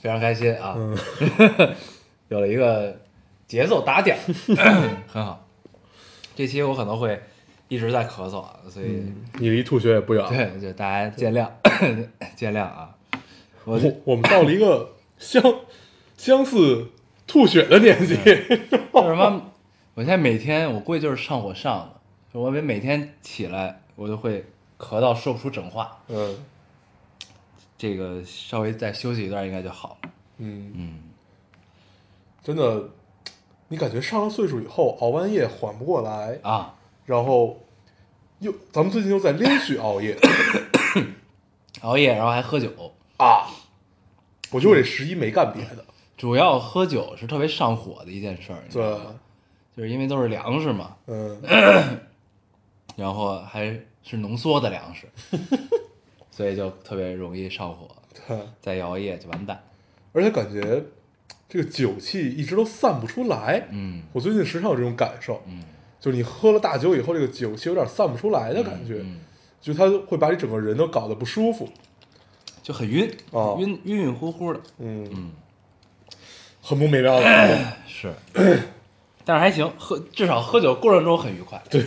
非常开心啊！嗯 有了一个节奏打点儿，很好。这期我可能会一直在咳嗽啊，所以、你离吐血也不远。对，就大家见谅，见谅啊。我我我们到了一个相相似吐血的年纪。就是什么？我现在每天，我估计就是上火上的，我每每天起来，我就会咳到说不出整话。嗯这个稍微再休息一段，应该就好了。嗯，嗯，真的，你感觉上了岁数以后，熬完夜缓不过来，啊，然后又咱们最近又在连续熬夜 熬夜然后还喝酒，啊。我觉得我这十一没干别的，主要喝酒是特别上火的一件事儿，对吗？，就是因为都是粮食嘛，嗯，然后还是浓缩的粮食，所以就特别容易上火，对，再熬夜就完蛋。而且感觉这个酒气一直都散不出来。嗯我最近时常有这种感受，嗯，就是你喝了大酒以后，这个酒气有点散不出来的感觉，嗯，就它会把你整个人都搞得不舒服。就很晕，哦晕晕晕乎乎的。嗯，嗯，很不美妙的。是，但是还行，喝至少喝酒过程中很愉快，对，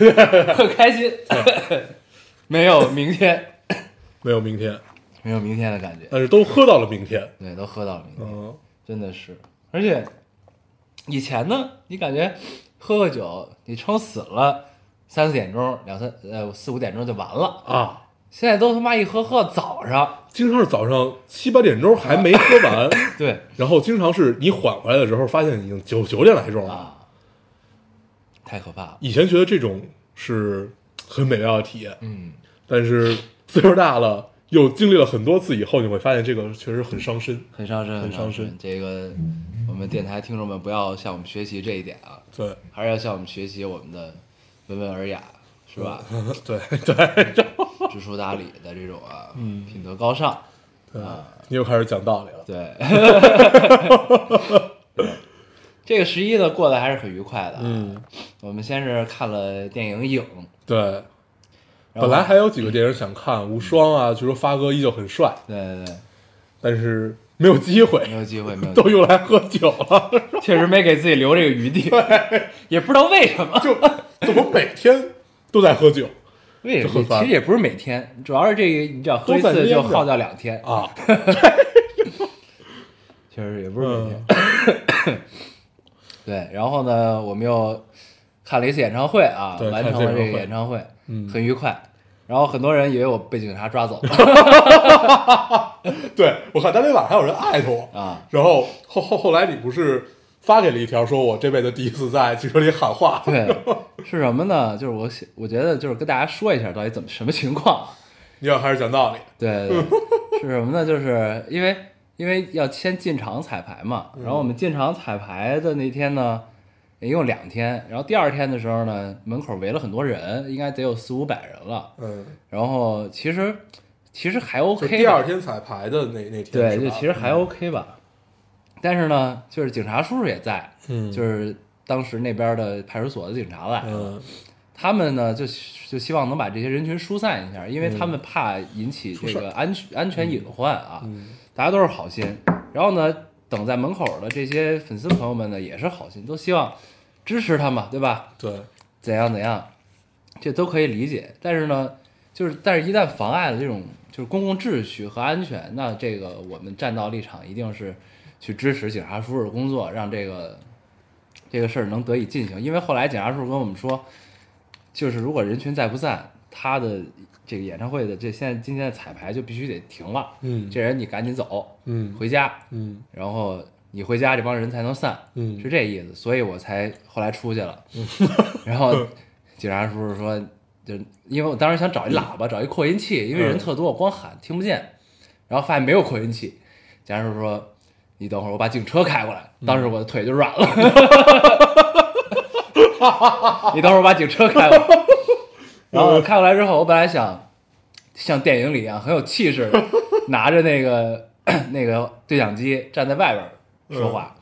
很开心 没有明天，没有明天，没有明天的感觉。但是都喝到了明天。对，都喝到了明天，嗯，真的是。而且以前呢，你感觉喝个酒，你撑死了三四点钟，两三呃四五点钟就完了。啊，现在都他妈一喝喝到早上，经常是早上七八点钟还没喝完，对然后经常是你缓过来的时候，发现已经九九点来钟了。啊，太可怕了。以前觉得这种是很美妙的体验，嗯，但是岁数大了，又经历了很多次以后，你会发现这个确实很伤身。很伤身，很伤身身。这个我们电台听众们不要向我们学习这一点啊，对，还是要向我们学习我们的温文尔雅，是吧？对 对，知书达理的这种啊，嗯品德高尚，对啊，你又开始讲道理了。对。这个十一呢过得还是很愉快的。嗯，我们先是看了电影《影》，对，本来还有几个电影想看，《无双》啊，据说发哥依旧很帅，对对对，但是没有机会，没有机会，没有 机都用来喝酒了。确实没给自己留这个余地，也不知道为什么。就怎么每天都在喝酒为什么？其实也不是每天，主要是这个，你只要喝一次就耗掉两天，啊？确实也不是每天。对，然后呢，我们又看了一次演唱会啊，对完成了这个演唱会，嗯很愉快。然后很多人以为我被警察抓走了 对，我看当天晚上还有人艾特我，啊，然后后后后来你不是发给了一条，说我这辈子第一次在汽车里喊话，对，是什么呢？就是我想，我觉得就是跟大家说一下到底怎么什么情况。你要开始讲道理，对，对是什么呢？就是因为因为要先进场彩排嘛，然后我们进场彩排的那天呢，一共两天，然后第二天的时候呢，门口围了很多人，应该得有四五百人了。嗯，然后其实其实还 OK，第二天彩排的那那天，对，就其实还 OK 吧。但是呢，就是警察叔叔也在，嗯，就是当时那边的派出所的警察来了，嗯他们呢就就希望能把这些人群疏散一下，因为他们怕引起这个安全安全隐患啊。嗯大家都是好心，然后呢，等在门口的这些粉丝朋友们呢也是好心，都希望支持他嘛，对吧？对，怎样怎样，这都可以理解。但是呢，就是但是一旦妨碍了这种就是公共秩序和安全，那这个我们站到立场一定是去支持警察叔叔的工作，让这个这个事儿能得以进行。因为后来警察叔叔跟我们说，就是如果人群再不散，他的这个演唱会的这现在今天的彩排就必须得停了。嗯这人你赶紧走，嗯回家，嗯然后你回家，这帮人才能散，嗯是这意思，所以我才后来出去了。然后警察叔叔说，就因为我当时想找一喇叭，找一扩音器，因为人特多，我光喊听不见，然后发现没有扩音器。警察叔叔说，你等会儿我把警车开过来。”当时我的腿就软了。你等会儿我把警车开过来。然后开过来之后，我本来想像电影里一样很有气势的，拿着那个 那个对讲机站在外边儿说话。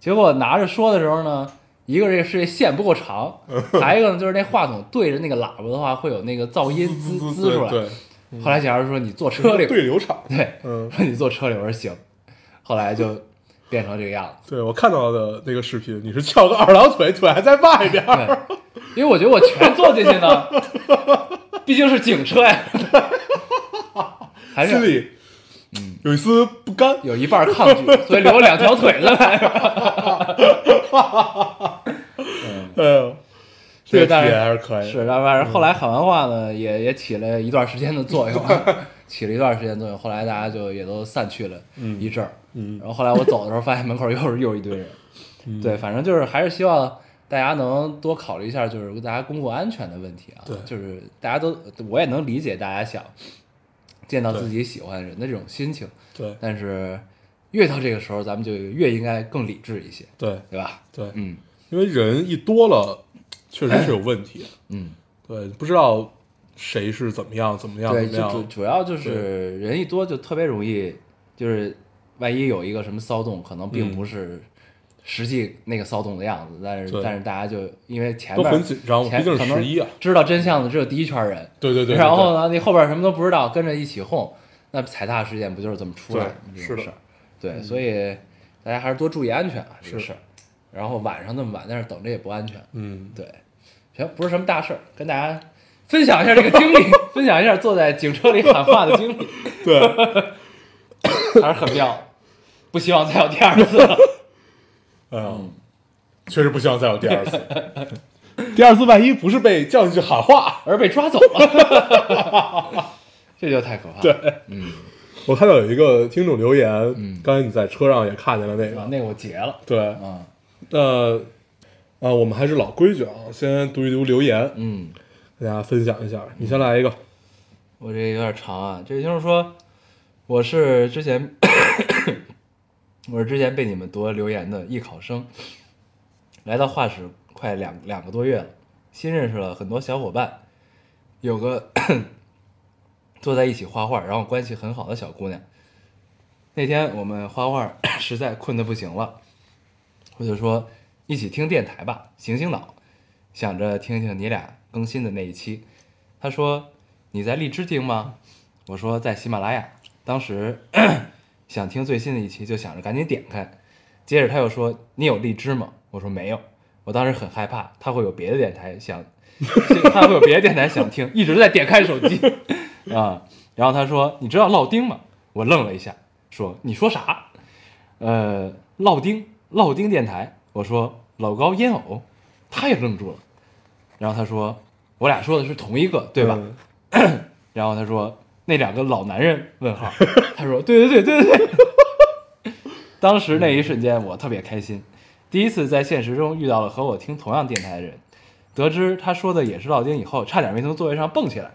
结果拿着说的时候呢，一个这是这线不够长，还有一个呢就是那话筒对着那个喇叭的话会有那个噪音滋滋出来。对，后来假如说你坐车里，对流畅。对，嗯说你坐车里，我说行，后来就变成这个样子。对我看到的那个视频，你是翘个二郎腿，腿还在外边儿。因为我觉得我全坐进去呢，毕竟是警车呀，还是有一丝不甘。有一半抗拒，所以留了两条腿在外边。哎呦，这个体对但是验还是可以的。是，但反正后来喊完话呢，也也起了一段时间的作用，起了一段时间作用。后来大家就也都散去了一阵儿。嗯然后后来我走的时候，发现门口又是又是一堆人。对，反正就是还是希望大家能多考虑一下，就是大家公共安全的问题啊。对就是大家都，我也能理解大家想见到自己喜欢的人的这种心情，对但是越到这个时候，咱们就越应该更理智一些，对对吧？对，嗯因为人一多了，确实是有问题。嗯。对，不知道谁是怎么样，怎么样，对，怎么样。就主主要就是人一多就特别容易，就是万一有一个什么骚动，可能并嗯不是实际那个骚动的样子，但是但是大家就因为前都面很紧张毕竟是可能十一啊。知道真相的只有第一圈人，对对对对然后呢，你后边什么都不知道，跟着一起哄，那踩踏事件不就是这么出来的是的。这种事儿，对，所以大家还是多注意安全啊，这个是。事儿。然后晚上那么晚在那儿等着也不安全，嗯，对，行，不是什么大事儿，跟大家分享一下这个经历，分享一下坐在警车里喊话的经历，对，还是很妙，不希望再有第二次了。哎呀，确实不希望再有第二次。第二次万一不是被叫进去喊话，而被抓走了，这就太可怕了。对，嗯，我看到有一个听众留言，嗯。刚才你在车上也看见了那个，啊那个我截了，对，啊，那啊，我们还是老规矩啊，先读一读留言，嗯，跟大家分享一下。你先来一个，我这有点长啊。这就是说，我是之前我是之前被你们读留言的艺考生，来到画室快两两个多月了，新认识了很多小伙伴，有个 坐在一起画画，然后关系很好的小姑娘。那天我们画画 实在困得不行了，我就说一起听电台吧，醒醒脑，想着听听你俩更新的那一期。她说你在荔枝听吗？我说在喜马拉雅。当时想听最新的一期，就想着赶紧点开。接着他又说你有荔枝吗？我说没有。我当时很害怕，他会有别的电台想，他会有别的电台想听，一直在点开手机啊。然后他说你知道烙丁吗？我愣了一下，说你说啥？呃，烙丁，烙丁电台。我说老高烟偶，他也愣住了。然后他说我俩说的是同一个，对吧？嗯 然后他说那两个老男人？问号。他说对对对对对对。当时那一瞬间我特别开心，第一次在现实中遇到了和我听同样电台的人，得知他说的也是烙丁以后，差点没从座位上蹦起来。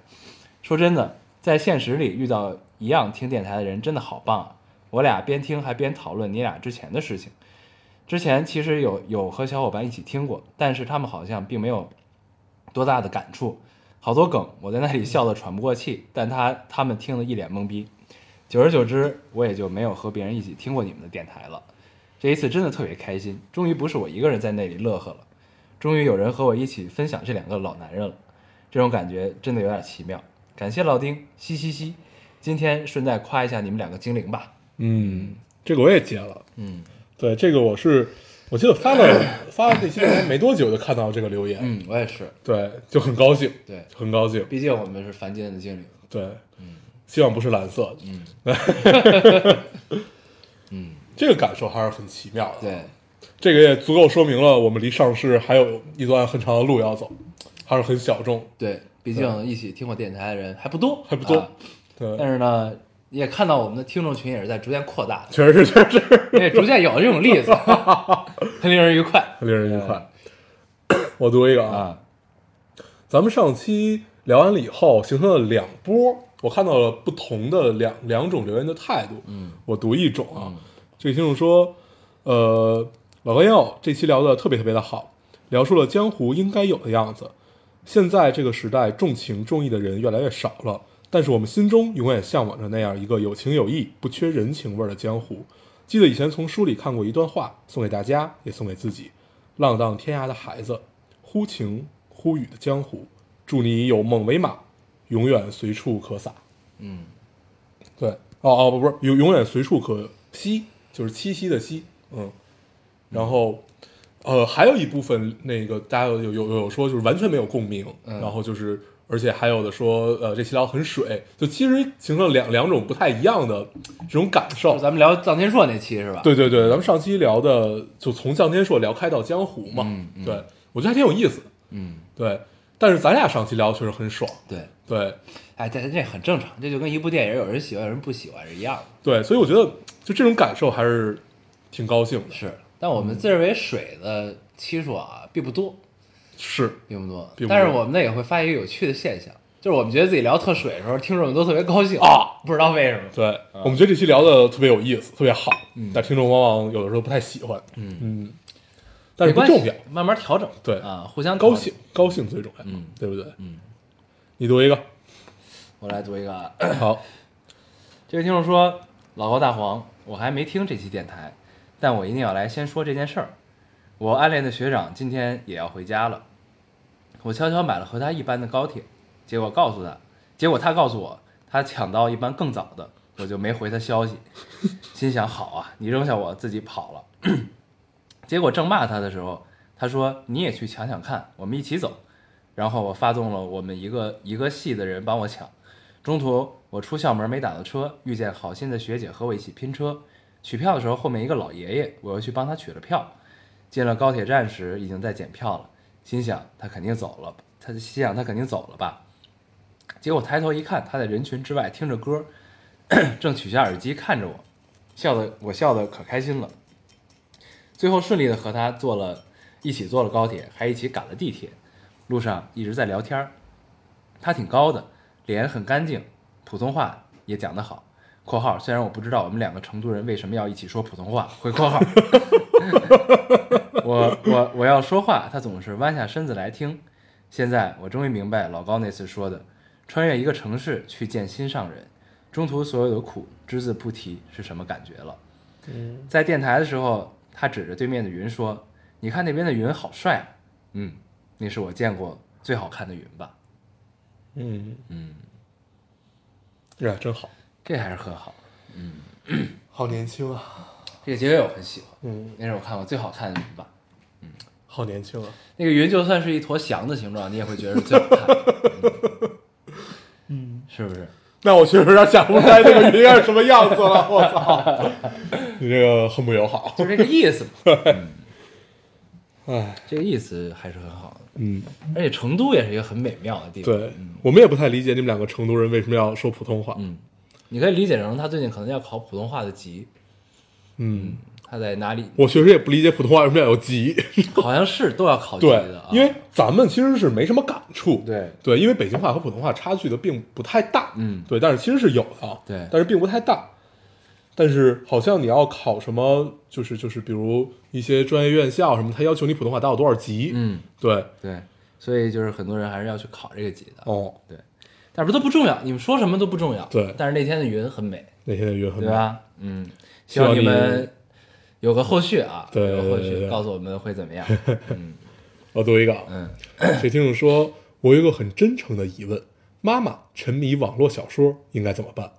说真的，在现实里遇到一样听电台的人真的好棒啊！我俩边听还边讨论你俩之前的事情。之前其实有有和小伙伴一起听过，但是他们好像并没有多大的感触，好多梗我在那里笑得喘不过气，但他他们听得一脸懵逼。久而久之，我也就没有和别人一起听过你们的电台了。这一次真的特别开心，终于不是我一个人在那里乐呵了，终于有人和我一起分享这两个老男人了，这种感觉真的有点奇妙。感谢老丁，嘻嘻嘻。今天顺带夸一下你们两个精灵吧。嗯，这个我也接了。嗯对，这个我是，我记得发了发了那期没多久就看到这个留言，嗯，我也是。对，就很高兴，对，很高兴。毕竟我们是凡间的精灵。对，嗯希望不是蓝色的。嗯嗯，这个感受还是很奇妙的。对，这个也足够说明了我们离上市还有一段很长的路要走，还是很小众。对，毕竟一起听过电台的人还不多，还不多啊对，但是呢，也看到我们的听众群也是在逐渐扩大，确实是，确实是，也逐渐有了这种例子，很令人愉快很令人愉快。我读一个啊，啊。咱们上期聊完了以后，形成了两波，我看到了不同的两两种留言的态度。嗯我读一种啊，这个听众说，呃，老高烟友这期聊的特别特别的好，聊出了江湖应该有的样子。现在这个时代，重情重义的人越来越少了，但是我们心中永远向往着那样一个有情有义、不缺人情味儿的江湖。记得以前从书里看过一段话，送给大家，也送给自己：浪荡天涯的孩子，忽晴忽雨的江湖，祝你有梦为马，永远随处可撒。嗯，对，哦哦不不是，永永远随处可栖，就是栖息的栖，嗯，然后，呃，还有一部分那个大家有有有有说就是完全没有共鸣，嗯然后就是而且还有的说呃这期聊很水，就其实形成了两两种不太一样的这种感受。咱们聊臧天朔那期是吧？对对对，咱们上期聊的就从臧天朔聊开到江湖嘛，嗯嗯。对我觉得还挺有意思，嗯，对，但是咱俩上期聊的确实很爽，对，对。哎，这这很正常，这就跟一部电影有人喜欢有人不喜欢是一样的。对，所以我觉得就这种感受还是挺高兴的，是，但我们自认为水的期数啊并不多，是。并不多。并不多。但是我们呢也会发现一个有趣的现象，就是我们觉得自己聊特水的时候，听众们都特别高兴。啊，不知道为什么。对，我们觉得这期聊的特别有意思，特别好，但听众往往有的时候不太喜欢，嗯。嗯，但是不没关系重要，慢慢调整。对啊，互相高兴。高兴最重要，嗯。对不对？嗯，你读一个，我来读一个。啊，好，这位听众说：“老高大黄，我还没听这期电台，但我一定要来先说这件事儿。我暗恋的学长今天也要回家了，我悄悄买了和他一班的高铁，结果告诉他，结果他告诉我他抢到一班更早的，我就没回他消息，心想好啊，你扔下我自己跑了。结果正骂他的时候，他说你也去抢抢看，我们一起走。然后我发动了我们一个一个系的人帮我抢。中途我出校门没打到车，遇见好心的学姐和我一起拼车。取票的时候，后面一个老爷爷，我又去帮他取了票。进了高铁站时，已经在检票了，心想他肯定走了，他心想他肯定走了吧。结果抬头一看，他在人群之外听着歌，正取下耳机看着我，笑的我笑得可开心了。最后顺利的和他坐了一起坐了高铁，还一起赶了地铁，路上一直在聊天儿。他挺高的，脸很干净，普通话也讲得好。（括号虽然我不知道我们两个成都人为什么要一起说普通话。）回括号。我我我要说话，他总是弯下身子来听。现在我终于明白老高那次说的，穿越一个城市去见心上人，中途所有的苦只字不提是什么感觉了。嗯在电台的时候，他指着对面的云说：“你看那边的云好帅啊。”嗯，那是我见过最好看的云吧。嗯嗯，呀，真好，这还是很好。嗯好年轻啊，这个结尾我很喜欢，嗯，那是我看过最好看的云吧。好年轻啊，那个云就算是一坨翔的形状，你也会觉得是最好看。嗯，是不是？那我确实有点想不出来那个云是什么样子了，我操，你这个很不友好，就这个意思嘛。哎，这个意思还是很好的，嗯，而且成都也是一个很美妙的地方。对，我们也不太理解你们两个成都人为什么要说普通话，嗯，你可以理解成他最近可能要考普通话的级，嗯，他在哪里？我确实也不理解普通话为什么要有级，好像是都要考级对的啊。，因为咱们其实是没什么感触，对对，因为北京话和普通话差距的并不太大，嗯对，但是其实是有的，对但是并不太大。但是好像你要考什么，就是就是比如一些专业院校什么，他要求你普通话达到多少级，嗯，对，对，所以就是很多人还是要去考这个级的。哦，对，但是都不重要，你们说什么都不重要。对但是那天的云很美，那天的云很美？对吧？嗯，希望你们有个后续啊，对有个后续告诉我们会怎么样。嗯我读一个啊，嗯，水听众说，我有一个很真诚的疑问：妈妈沉迷网络小说应该怎么办？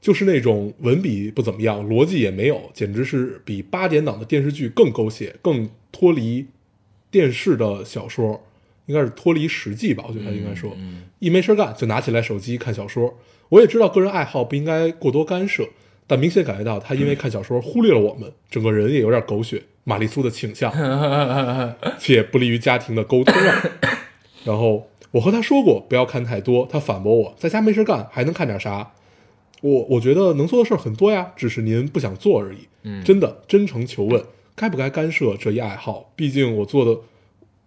就是那种文笔不怎么样，逻辑也没有，简直是比八点档的电视剧更狗血、更脱离电视的小说，应该是脱离实际吧？我觉得他应该说，一没事干就拿起来手机看小说。我也知道个人爱好不应该过多干涉，但明显感觉到他因为看小说忽略了我们，整个人也有点狗血、玛丽苏的倾向。且不利于家庭的沟通啊。然后我和他说过不要看太多，他反驳我，在家没事干还能看点啥？我我觉得能做的事儿很多呀，只是您不想做而已。嗯真的真诚求问，该不该干涉这一爱好？毕竟我做的，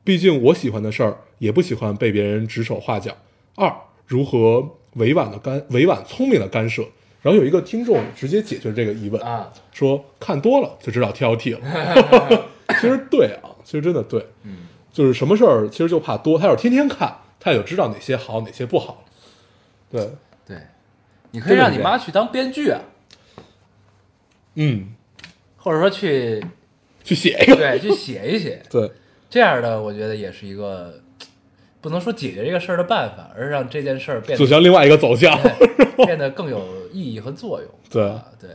毕竟我喜欢的事儿，也不喜欢被别人指手画脚。二，如何委婉的干委婉聪明的干涉？然后有一个听众直接解决这个疑问，啊，说看多了就知道 TLT 了。其实对啊，其实真的对，嗯，就是什么事儿其实就怕多，他要是天天看，他也就知道哪些好哪些不好。对，对，你可以让你妈去当编剧啊，嗯，或者说去去写一个，对去写一写，对，这样的我觉得也是一个不能说解决这个事儿的办法，而是让这件事儿变得走向另外一个走向。变得更有意义和作用。对啊对，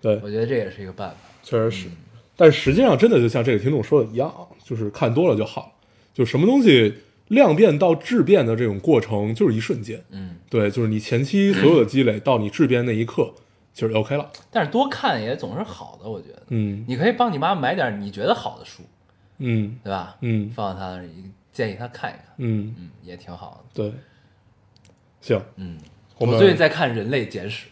对，我觉得这也是一个办法。确实是，但实际上真的就像这个听众说的一样，就是看多了就好，就什么东西量变到质变的这种过程就是一瞬间。嗯，对，就是你前期所有的积累到你质变那一刻，其实 OK 了。但是多看也总是好的，我觉得。嗯你可以帮你妈买点你觉得好的书，嗯对吧？嗯放到她那儿，建议他看一看，嗯，嗯，也挺好的。对，行，嗯，我们我最近在看《人类简史》，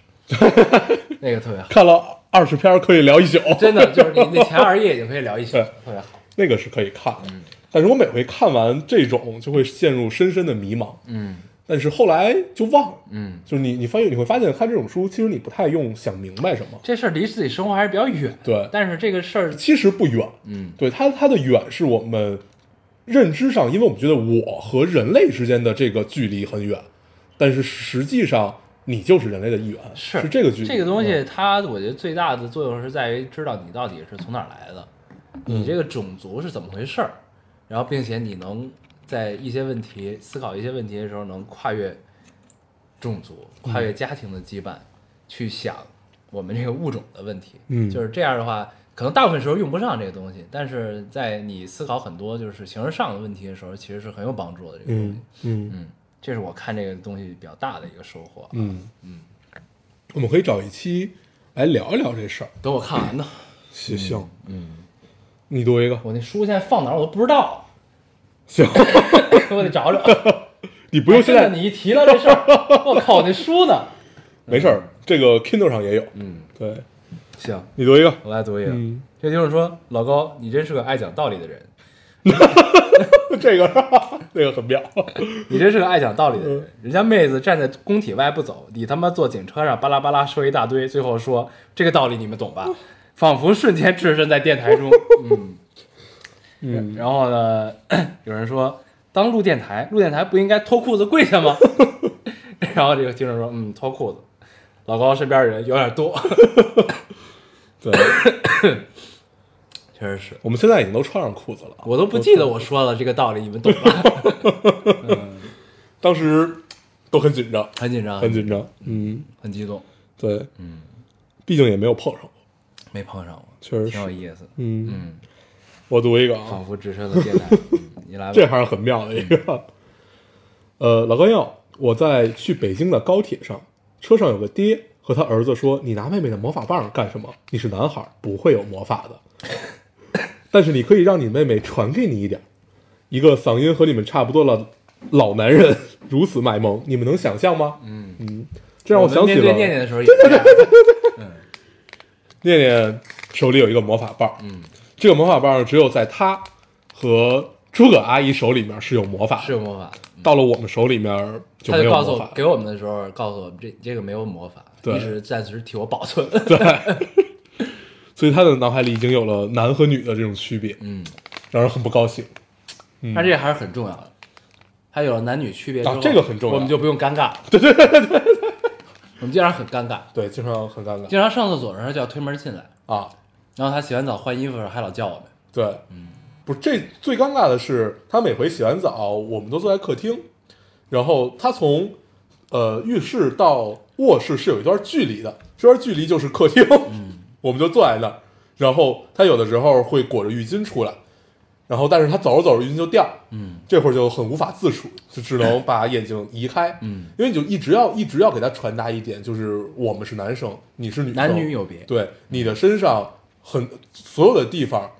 那个特别好，看了二十篇可以聊一宿，真的就是你那前二页就可以聊一宿，对特别好。那个是可以看的。嗯但是我每回看完这种就会陷入深深的迷茫，嗯但是后来就忘了。嗯，就是你，你发现你会发现看这种书，其实你不太用想明白什么，这事儿离自己生活还是比较远。对但是这个事儿，其实不远。嗯对它它的远是我们认知上，因为我们觉得我和人类之间的这个距离很远，但是实际上你就是人类的一员，是是这个距离。这个东西嗯，它我觉得最大的作用是在于知道你到底是从哪儿来的，嗯你这个种族是怎么回事儿，然后并且你能在一些问题思考一些问题的时候，能跨越种族、跨嗯越家庭的羁绊，去想我们这个物种的问题。嗯就是这样的话，可能大部分时候用不上这个东西，但是在你思考很多就是形而上的问题的时候，其实是很有帮助的。这个东西嗯，嗯嗯，这是我看这个东西比较大的一个收获。啊嗯嗯，我们可以找一期来聊一聊这事儿。等我看完呢。行行，嗯，你读一个，我那书现在放哪儿我都不知道，行，我得找找。你不用现在哎你一提到这事儿，我靠，我那书呢？没事儿，这个 Kindle 上也有。嗯，对行，你读一个，我来读一个。嗯，这听众说：“老高，你真是个爱讲道理的人，这个 这个很妙。你真是个爱讲道理的嗯人。人家妹子站在工体外不走，你他妈坐警车上巴拉巴拉说一大堆，最后说这个道理你们懂吧？仿佛瞬间置身在电台中。嗯，嗯，然后呢，有人说，当录电台，录电台不应该脱裤子跪下吗？然后这个听众说，嗯，脱裤子。老高身边人有点多，对，确实是我们现在已经都穿上裤子了。我都不记得我说了这个道理，你们懂吧？当时都很紧张，很紧张，很紧张。嗯，很激动，对，嗯，毕竟也没有碰上过，没碰上过，确实。挺有意思。嗯，嗯，我读一个啊仿，佛置身了电台。嗯你来吧。这还是很妙的一个。呃，老高要我在去北京的高铁上，车上有个爹和他儿子说：“你拿妹妹的魔法棒干什么？你是男孩，不会有魔法的。但是你可以让你妹妹传给你一点。”一个嗓音和你们差不多的老男人如此卖萌，你们能想象吗？嗯，嗯，这让我想起了念念的时候 也。念念手里有一个魔法棒，嗯，这个魔法棒只有在他和诸葛阿姨手里面是有魔法，是有魔法。到了我们手里面就他就告诉我没有魔法。给我们的时候，告诉我们这这个没有魔法，对一直暂时替我保存。对所以他的脑海里已经有了男和女的这种区别，嗯，让人很不高兴。但这个还是很重要的。还有了男女区别之后，啊这个很重要我们就不用尴尬了。对对对对对，我们经常很尴尬，对，经常很尴尬经常上厕所的时候就要推门进来，啊。然后他洗完澡换衣服的时候还老叫我们。对，嗯不是这最尴尬的是，他每回洗完澡，我们都坐在客厅，然后他从呃浴室到卧室是有一段距离的，这段距离就是客厅，嗯我们就坐在那儿，然后他有的时候会裹着浴巾出来，然后但是他走着走着浴巾就掉，嗯这会儿就很无法自处，就只能把眼睛移开，嗯，因为你就一直要一直要给他传达一点，就是我们是男生，你是女生，男女有别。对你的身上很所有的地方，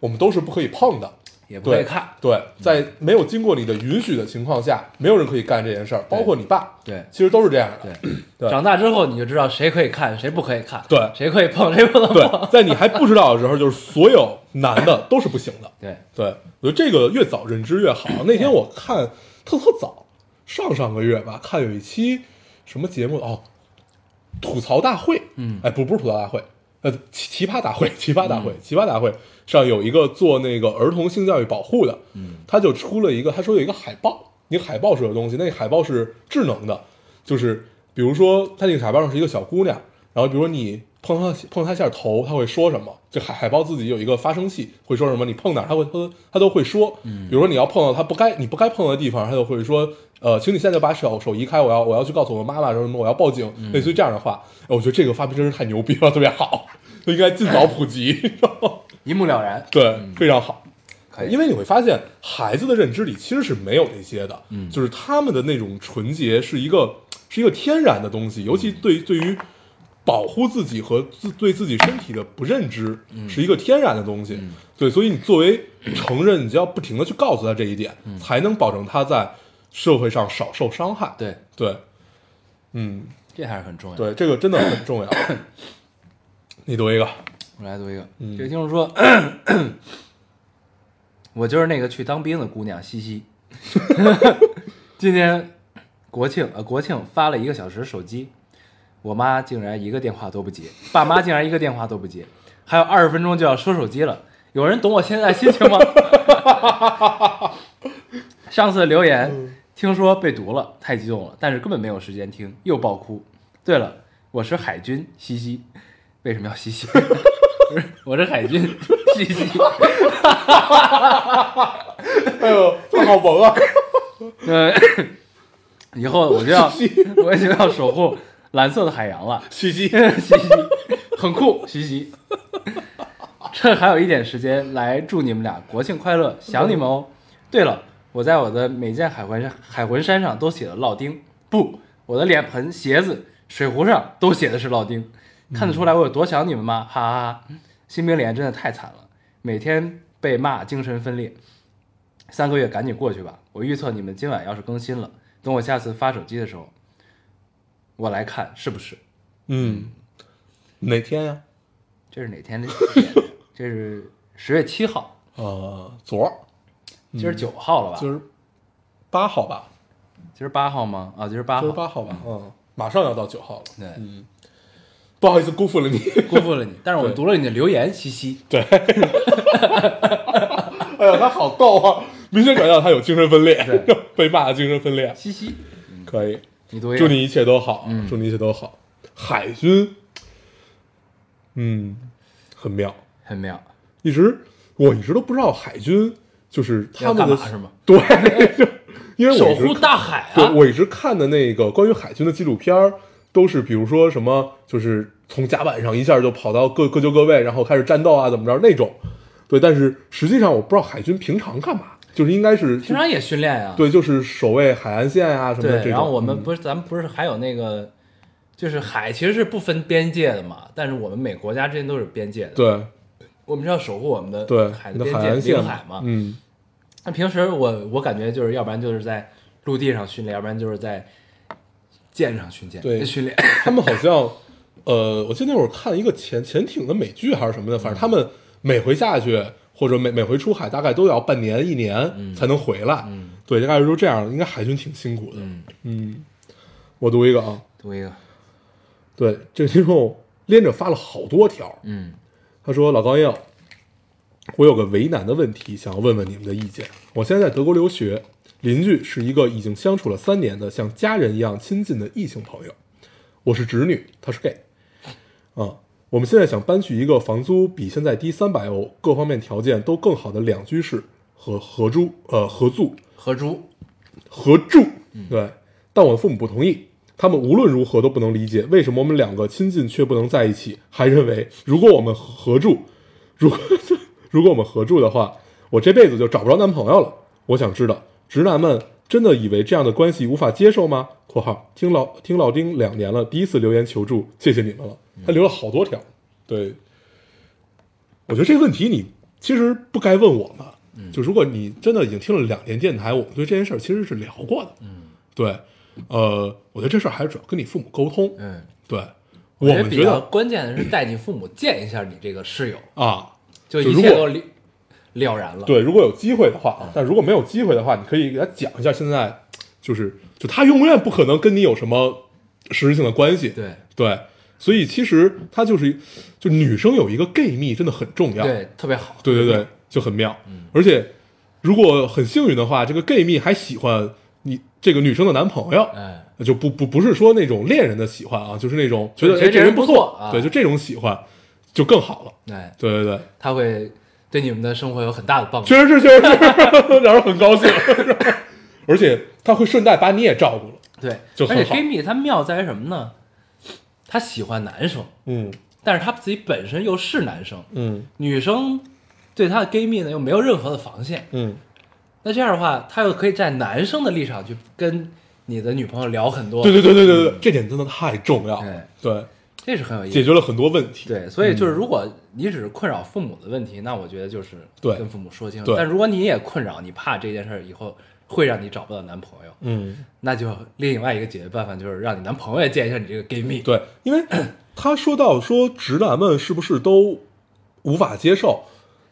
我们都是不可以碰的。对，也不会看。对，在没有经过你的允许的情况下，没有人可以干这件事儿，包括你爸，对其实都是这样的。对，对长大之后你就知道谁可以看，谁不可以看。对谁可以碰，谁不能碰。对，在你还不知道的时候，就是所有男的都是不行的。对，对，我觉得这个越早认知越好。那天我看特特早，上上个月吧，看有一期什么节目哦，吐槽大会，嗯哎，不不是吐槽大会，呃，奇奇葩大会，奇葩大会，奇葩大会上有一个做那个儿童性教育保护的，嗯，他就出了一个，他说有一个海报，那个海报是有东西，那个海报是智能的，就是比如说他那个海报上是一个小姑娘，然后比如说你碰她碰他一下头，他会说什么？这海海豹自己有一个发声器，会说什么？你碰哪儿，她会她她都会说。嗯，比如说你要碰到他不该你不该碰的地方，他就会说，呃，请你现在就把手手移开，我要我要去告诉我妈妈什么什么，我要报警，类似于这样的话。哎我觉得这个发明真是太牛逼了，特别好，就应该尽早普及。一目了然，对，非常好。可以，因为你会发现，孩子的认知里其实是没有这些的，嗯就是他们的那种纯洁是一个是一个天然的东西，尤其对对于保护自己和自对自己身体的不认知，嗯是一个天然的东西。对，所以你作为成人，你就要不停的去告诉他这一点，才能保证他在社会上少受伤害。嗯对，对，嗯，这还是很重要。，对，这个真的很重要。你读一个，我来读一个，嗯这个听众说，我就是那个去当兵的姑娘西西。今天国庆呃国庆发了一个小时手机，我妈竟然一个电话都不接，爸妈竟然一个电话都不接，还有二十分钟就要收手机了，有人懂我现在心情吗？上次留言听说被读了，太激动了，但是根本没有时间听，又爆哭。对了，我是海军西西，为什么要西西？不是，我是海军西西。哎呦，这好萌啊！呃，以后我就要我就要守护蓝色的海洋了。西西，西西，很酷，西西。趁还有一点时间，来祝你们俩国庆快乐，想你们哦。对了，我在我的每件海魂山海魂衫上都写了烙丁，不，我的脸盆、鞋子、水壶上都写的是烙丁，看得出来我有多想你们吗？哈哈哈！新兵连真的太惨了，每天被骂精神分裂，三个月赶紧过去吧。我预测你们今晚要是更新了，等我下次发手机的时候，我来看是不是。嗯，哪天呀？这是哪天的？这是十月七号，呃，昨儿今儿九号了吧？今儿八号吧，今儿八号吗？啊，今儿八今儿号。八号吧，嗯，马上要到九号了。对，嗯，不好意思辜负了你。辜负了你，但是我们读了你的留言，西西。对，哎呀，他好逗啊！明显感觉到他有精神分裂对，被骂的精神分裂。西西，可以，你读一个。祝你一切都好，嗯祝你一切都好。海军，嗯，很妙，很妙，一直我一直都不知道海军就是他们的干嘛是吗？对，就因为我守护大海对，啊！我一直看的那个关于海军的纪录片儿，都是比如说什么，就是从甲板上一下就跑到各各就各位，然后开始战斗啊，怎么着那种。对，但是实际上我不知道海军平常干嘛，就是应该是平常也训练呀。对，就是守卫海岸线啊什么的对，然后我们嗯不是，咱们不是还有那个，就是海其实是不分边界的嘛，但是我们每个国家之间都是边界的。，对我们是要守护我们的对海的边界、领海嘛。嗯，那平时我我感觉就是，要不然就是在陆地上训练，要不然就是在舰上训练。对训练。他们好像，呃，我记得那会儿看一个潜潜艇的美剧还是什么的，反正他们每回下去或者每每回出海，大概都要半年一年才能回来。嗯对，大概就是这样。应该海军挺辛苦的。嗯，嗯，我读一个啊，读一个。对，这个听众连着发了好多条。嗯他说：“老高要，我有个为难的问题，想要问问你们的意见。我现在在德国留学，邻居是一个已经相处了三年的像家人一样亲近的异性朋友。我是侄女，他是 gay。啊，我们现在想搬去一个房租比现在低三百欧，各方面条件都更好的两居室和合租呃合租合租。合住，对，但我的父母不同意，他们无论如何都不能理解为什么我们两个亲近却不能在一起，还认为如果我们合住，如果 如果我们合住的话，我这辈子就找不着男朋友了。我想知道，直男们真的以为这样的关系无法接受吗？（括号听老听老丁两年了，第一次留言求助，谢谢你们了。）他留了好多条，对，我觉得这个问题你其实不该问我们。就如果你真的已经听了两年电台，我们对这件事儿其实是聊过的。嗯，对，呃，我觉得这事儿还是主要跟你父母沟通。嗯，对，我们觉得关键的是带你父母见一下你这个室友，啊，就就如果一切都了了然了。对，如果有机会的话，啊，但如果没有机会的话，你可以给他讲一下，现在就是就他永远不可能跟你有什么实质性的关系。对对，所以其实他就是就女生有一个 gay 蜜真的很重要。对，特别好。对对对，就很妙。而且如果很幸运的话，这个 gay 蜜还喜欢你这个女生的男朋友，哎，就不不不是说那种恋人的喜欢啊，就是那种觉得哎这人不不错啊对，就这种喜欢就更好了。哎，对对对，他会对你们的生活有很大的帮助。确实是确实是，让 人很高兴。而且他会顺带把你也照顾了。对，就很好而且闺蜜他妙在于什么呢？他喜欢男生，嗯但是他自己本身又是男生，嗯女生对他的 gay 蜜呢又没有任何的防线。嗯，那这样的话，他又可以在男生的立场去跟你的女朋友聊很多，对对对对对对，这点真的太重要了哎。对，这是很有意思。解决了很多问题。对，所以就是如果你只是困扰父母的问题，那我觉得就是对跟父母说清楚。但如果你也困扰，你怕这件事儿以后会让你找不到男朋友，嗯，那就另外一个解决办法就是让你男朋友也见一下你这个 gay 蜜。对，因为 他说到说直男们是不是都无法接受？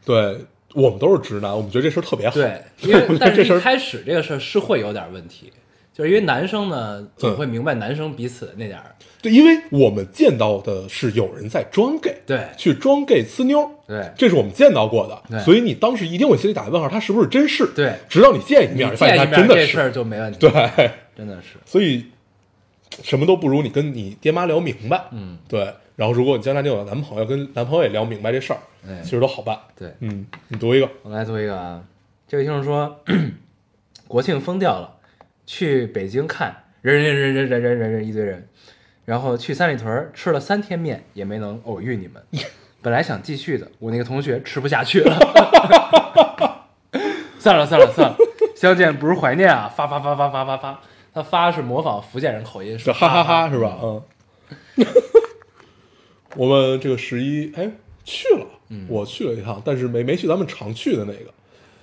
对我们都是直男，我们觉得这事儿特别好。对，因为 但这事儿是一开始这个事儿是会有点问题，就是因为男生呢总会明白男生彼此的那点儿，对，因为我们见到的是有人在装 gay，对。去装 gay 呲妞，对。这是我们见到过对。的，所以你当时一定会心里打个问号，他是不是真是？对。直到你见一面，你发现他真的是，这事儿就没问题，对，真的是，所以什么都不如你跟你爹妈聊明白，嗯，对。然后如果你将来你有男朋友，跟男朋友也聊明白这事儿，哎其实都好办。对。嗯，你读一个，我来读一个啊，这位听众说，国庆疯掉了，去北京看人人人人人人人人一堆人，然后去三里屯吃了三天面，也没能偶遇你们。本来想继续的，我那个同学吃不下去了。算了算了算了，相见不如怀念啊！发发发发发发发，他发是模仿福建人口音，是哈哈哈是吧？嗯。我们这个十一哎去了，嗯我去了一趟，但是没没去咱们常去的那个，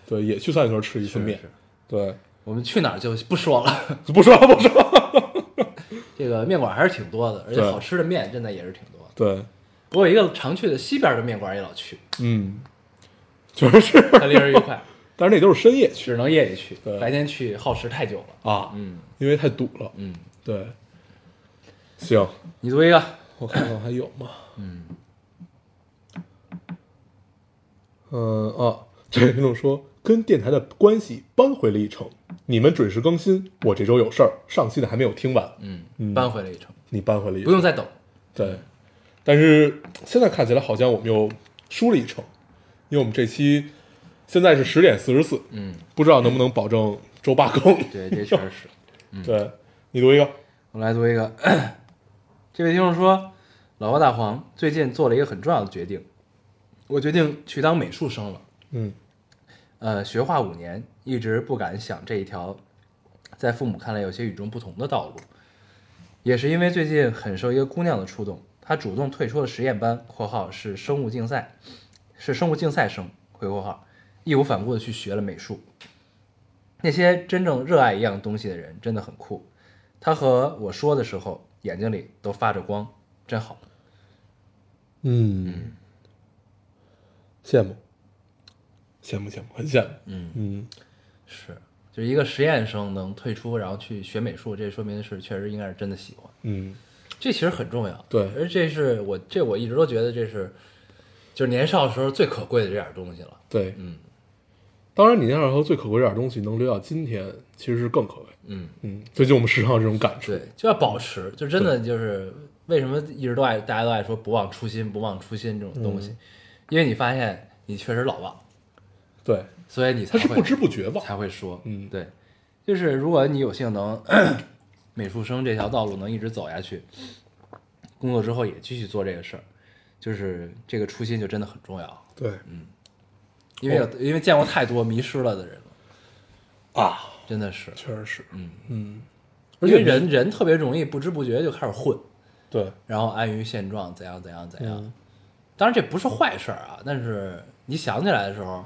对，也去三里屯吃一次面是是，对，我们去哪儿就不说了。不说了不说。了，这个面馆还是挺多的，而且好吃的面真的也是挺多的。对，我有一个常去的西边的面馆也老去，嗯，确实是，特令人愉快。但是那都是深夜去。只能夜里去对，白天去耗时太久了。啊，嗯。因为太堵了，嗯，对，行，你读一个。我看看还有吗？嗯，嗯啊，这位听众说跟电台的关系扳回了一城，你们准时更新，我这周有事儿，上期的还没有听完，嗯嗯。扳回了一城，你扳回了一城，不用再等。对，但是现在看起来好像我们又输了一城，因为我们这期现在是十点四十四，嗯，不知道能不能保证周八更。对，这确实是。对你读一个，我来读一个，这位听众说，老高大黄最近做了一个很重要的决定，我决定去当美术生了。嗯。呃，学画五年，一直不敢想这一条在父母看来有些与众不同的道路。也是因为最近很受一个姑娘的触动，她主动退出了实验班（括号是生物竞赛），是生物竞赛生（回括号），义无反顾的去学了美术。那些真正热爱一样东西的人真的很酷。她和我说的时候，眼睛里都发着光，真好。嗯，羡慕，羡慕羡慕，很羡慕。嗯嗯，是，就是一个实验生能退出，然后去学美术，这说明是确实应该是真的喜欢。嗯，这其实很重要。对。而这是我这我一直都觉得这是，就是年少时候最可贵的这点东西了。对，嗯。当然，你那时候最可贵这点东西能留到今天，其实是更可贵。嗯，嗯，最近我们时常有这种感触。对，就要保持，就真的就是为什么一直都爱大家都爱说不忘初心，不忘初心这种东西，嗯。因为你发现你确实老忘，对，所以你才是不知不觉吧。才会说，嗯。对，就是如果你有幸能 美术生这条道路能一直走下去，工作之后也继续做这个事儿，就是这个初心就真的很重要，对。嗯。因为有、因为见过太多迷失了的人。了，啊，真的是，确实是。嗯。嗯，而且人人特别容易不知不觉就开始混，对，然后安于现状，怎样怎样怎样。嗯。当然这不是坏事儿啊，但是你想起来的时候，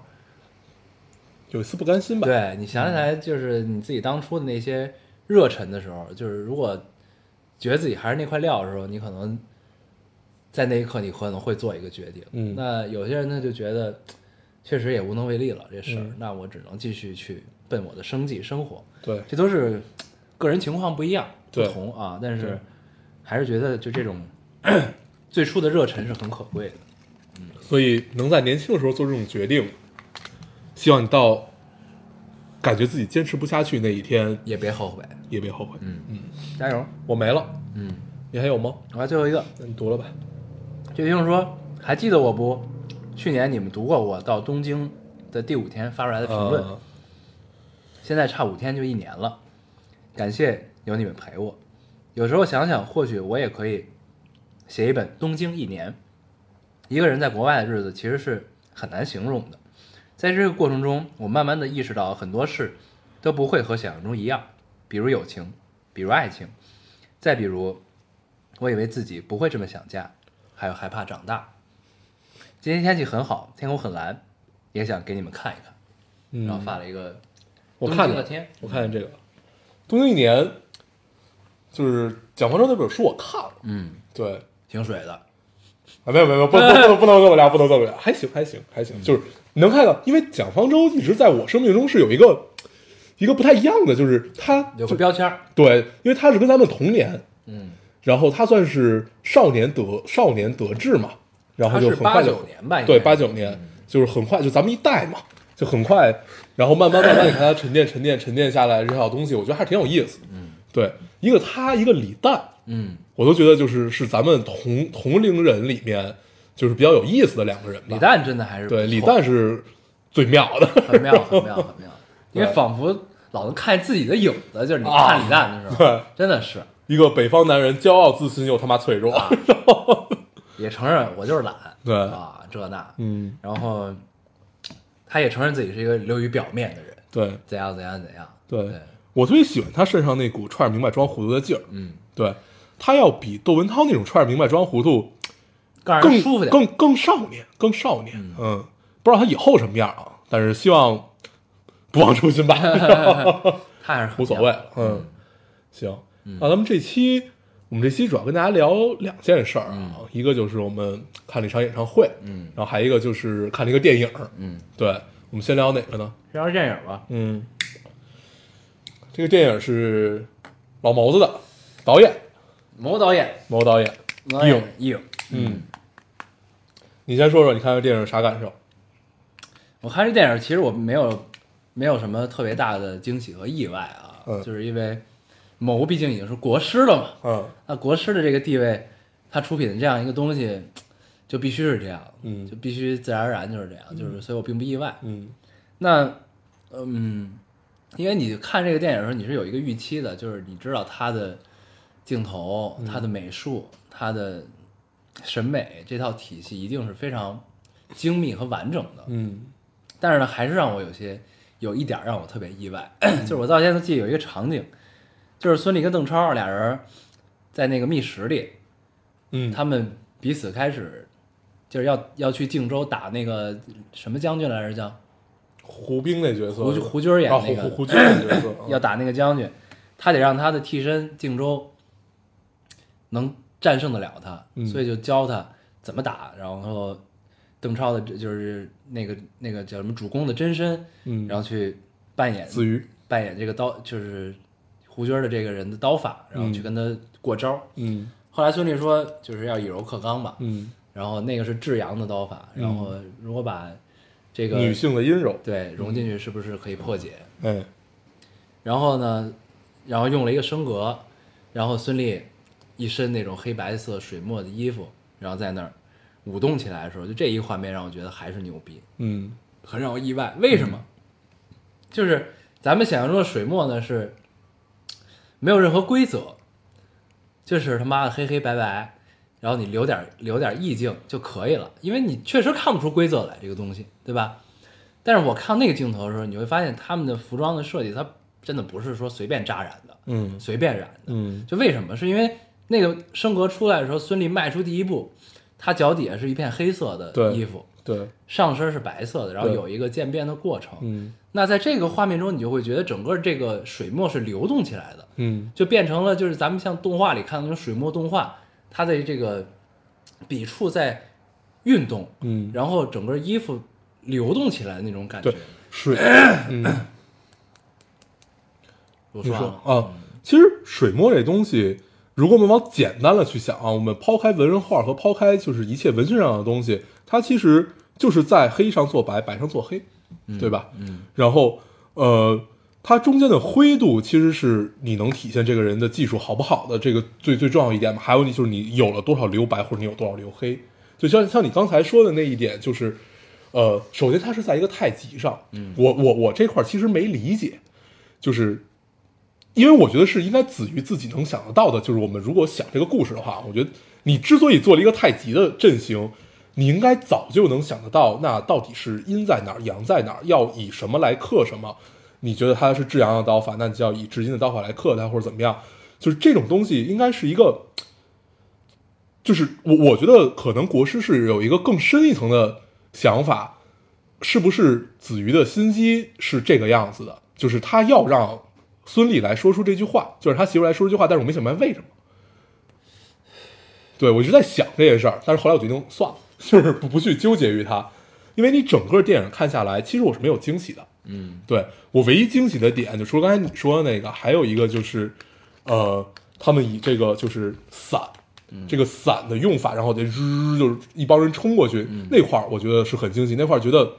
有一丝不甘心吧？，对你想起来就是你自己当初的那些热忱的时候，就是如果觉得自己还是那块料的时候，你可能在那一刻你可能会做一个决定。嗯那有些人呢就觉得确实也无能为力了这事儿，嗯那我只能继续去奔我的生计生活。对，这都是个人情况不一样不对同啊，但是还是觉得就这种 最初的热忱是很可贵的。嗯所以能在年轻的时候做这种决定，希望你到感觉自己坚持不下去那一天也别后悔，也别后悔。嗯嗯，加油，我没了，嗯，你还有吗？我还最后一个，那你读了吧。这听众说还记得我不？去年你们读过我到东京的第五天发出来的评论，呃现在差五天就一年了，感谢有你们陪我。有时候想想，或许我也可以写一本《东京一年》。一个人在国外的日子其实是很难形容的，在这个过程中，我慢慢的意识到很多事都不会和想象中一样，比如友情，比如爱情，再比如，我以为自己不会这么想家，还有害怕长大。今天天气很好，天空很蓝，也想给你们看一看，嗯，然后发了一个我看的天，我看见这个《东京一年》，就是蒋方舟那本书我看了，嗯，对，挺水的，啊，没有没有，不不不能不能这么聊，不能这么聊，还行还行还行，就是你能看到，因为蒋方舟一直在我生命中是有一个一个不太一样的，就是他有个标签儿，对，因为他是跟咱们同年，嗯，然后他算是少年得少年得志嘛，然后就很快就八九年吧，对八九年，就是很快就咱们一代嘛，就很快，然后慢慢慢慢你看他沉淀沉淀沉淀下来这套东西，我觉得还是挺有意思。嗯，对，一个他一个李诞，嗯，我都觉得就是是咱们同同龄人里面就是比较有意思的两个人吧。李诞真的还是对李诞是最妙的，很妙很妙很妙，因为仿佛老能看见自己的影子，就是你啊看李诞的时候，对，真的是。一个北方男人，骄傲自信又他妈脆弱。啊，也承认我就是懒，对。啊，这那，嗯，然后他也承认自己是一个流于表面的人，对。怎样怎样怎样，对。对，我特别喜欢他身上那股串儿明白装糊涂的劲儿。嗯，对他要比窦文涛那种串儿明白装糊涂更舒服点，更更少年，更少年。嗯，不知道他以后什么样啊，但是希望不忘初心吧，他还是很无所谓妙。嗯，行，那咱们这期我们这期主要跟大家聊两件事儿啊，一个就是我们看了一场演唱会，嗯然后还一个就是看了一个电影。嗯，对，我们先聊哪个呢？聊电影吧，嗯，这个电影是老毛子的导演，某导演，某导演。某导演。硬，嗯，你先说说你看这电影啥感受？我看这电影，其实我没有没有什么特别大的惊喜和意外啊，嗯。就是因为某毕竟已经是国师了嘛，嗯。那国师的这个地位，他出品的这样一个东西，就必须是这样，嗯。就必须自然而然就是这样，就是所以我并不意外。嗯。那嗯，因为你看这个电影的时候，你是有一个预期的，就是你知道他的镜头、他的美术、他的审美这套体系一定是非常精密和完整的。嗯。但是呢，还是让我有些有一点让我特别意外，就是我到现在都记得有一个场景，就是孙俪跟邓超俩人在那个密室里，嗯，他们彼此开始就是要要去靖州打那个什么将军来着，叫？胡兵那角色，胡胡军演啊那个，胡胡胡军那角色 要打那个将军，他得让他的替身靖州能战胜得了他，嗯。所以就教他怎么打。然后邓超的就是那个那个叫什么主公的真身，嗯，然后去扮演子瑜，扮演这个刀，就是胡军的这个人的刀法，然后去跟他过招。嗯。后来孙俪说就是要以柔克刚嘛，嗯，然后那个是至阳的刀法，然后如果把这个女性的阴柔，对融进去，是不是可以破解？嗯，然后呢，然后用了一个升格，然后孙俪一身那种黑白色水墨的衣服，然后在那儿舞动起来的时候，就这一画面让我觉得还是牛逼，嗯很让我意外。为什么？就是咱们想象中的水墨呢是没有任何规则，就是他妈的黑黑白白，然后你留点留点意境就可以了，因为你确实看不出规则来这个东西，对吧？但是我看那个镜头的时候，你会发现他们的服装的设计，它真的不是说随便扎染的，嗯随便染的。嗯就为什么？是因为那个升格出来的时候，孙俪迈出第一步，她脚底下是一片黑色的衣服，对，上身是白色的，然后有一个渐变的过程。嗯。那在这个画面中，你就会觉得整个这个水墨是流动起来的，嗯。就变成了就是咱们像动画里看的那种水墨动画，它的这个笔触在运动，嗯，然后整个衣服流动起来的那种感觉对。水，嗯，我你说啊，其实水墨这东西，如果我们往简单了去想啊，我们抛开文人画和抛开就是一切文学上的东西，它其实就是在黑上做白，白上做黑，对吧？嗯然后呃，它中间的灰度其实是你能体现这个人的技术好不好的这个最最重要一点嘛。还有你就是你有了多少留白或者你有多少留黑，就像像你刚才说的那一点，就是呃，首先它是在一个太极上，嗯我我我这块其实没理解，就是因为我觉得是应该子瑜自己能想得到的，就是我们如果想这个故事的话，我觉得你之所以做了一个太极的阵型，你应该早就能想得到，那到底是阴在哪儿，阳在哪儿，要以什么来克什么？你觉得他是至阳的刀法，那你就要以至阴的刀法来克他，或者怎么样？就是这种东西应该是一个，就是我我觉得可能国师是有一个更深一层的想法，是不是子瑜的心机是这个样子的？就是他要让孙俪来说出这句话，就是他媳妇来说这句话，但是我没想明白为什么。对我一直在想这件事儿，但是后来我决定算了，就是不不去纠结于它，因为你整个电影看下来，其实我是没有惊喜的。嗯对我唯一惊喜的点，就除了刚才你说的那个，还有一个就是，呃，他们以这个就是伞，这个伞的用法，然后就日就是一帮人冲过去、那块儿，我觉得是很惊喜。那块儿觉得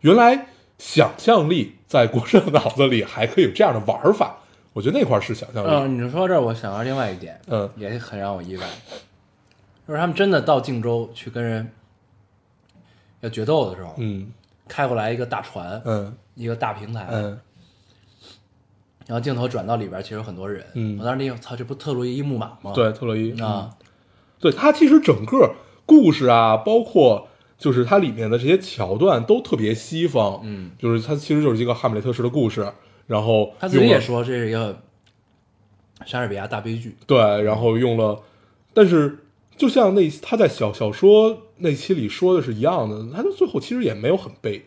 原来想象力在国胜脑子里还可以有这样的玩法，我觉得那块是想象力。嗯，你说这我想到另外一点，嗯。也很让我意外，就是他们真的到靖州去跟人要决斗的时候，嗯。开过来一个大船，嗯。一个大平台，嗯。然后镜头转到里边，其实有很多人，嗯。我当时一操，这不特洛伊木马吗？对，特洛伊啊，对它其实整个故事啊，包括就是它里面的这些桥段都特别西方，嗯，就是它其实就是一个哈姆雷特式的故事，然后他自己也说这是一个莎士比亚大悲剧，对，然后用了，但是就像那他在小小说那期里说的是一样的，他到最后其实也没有很悲，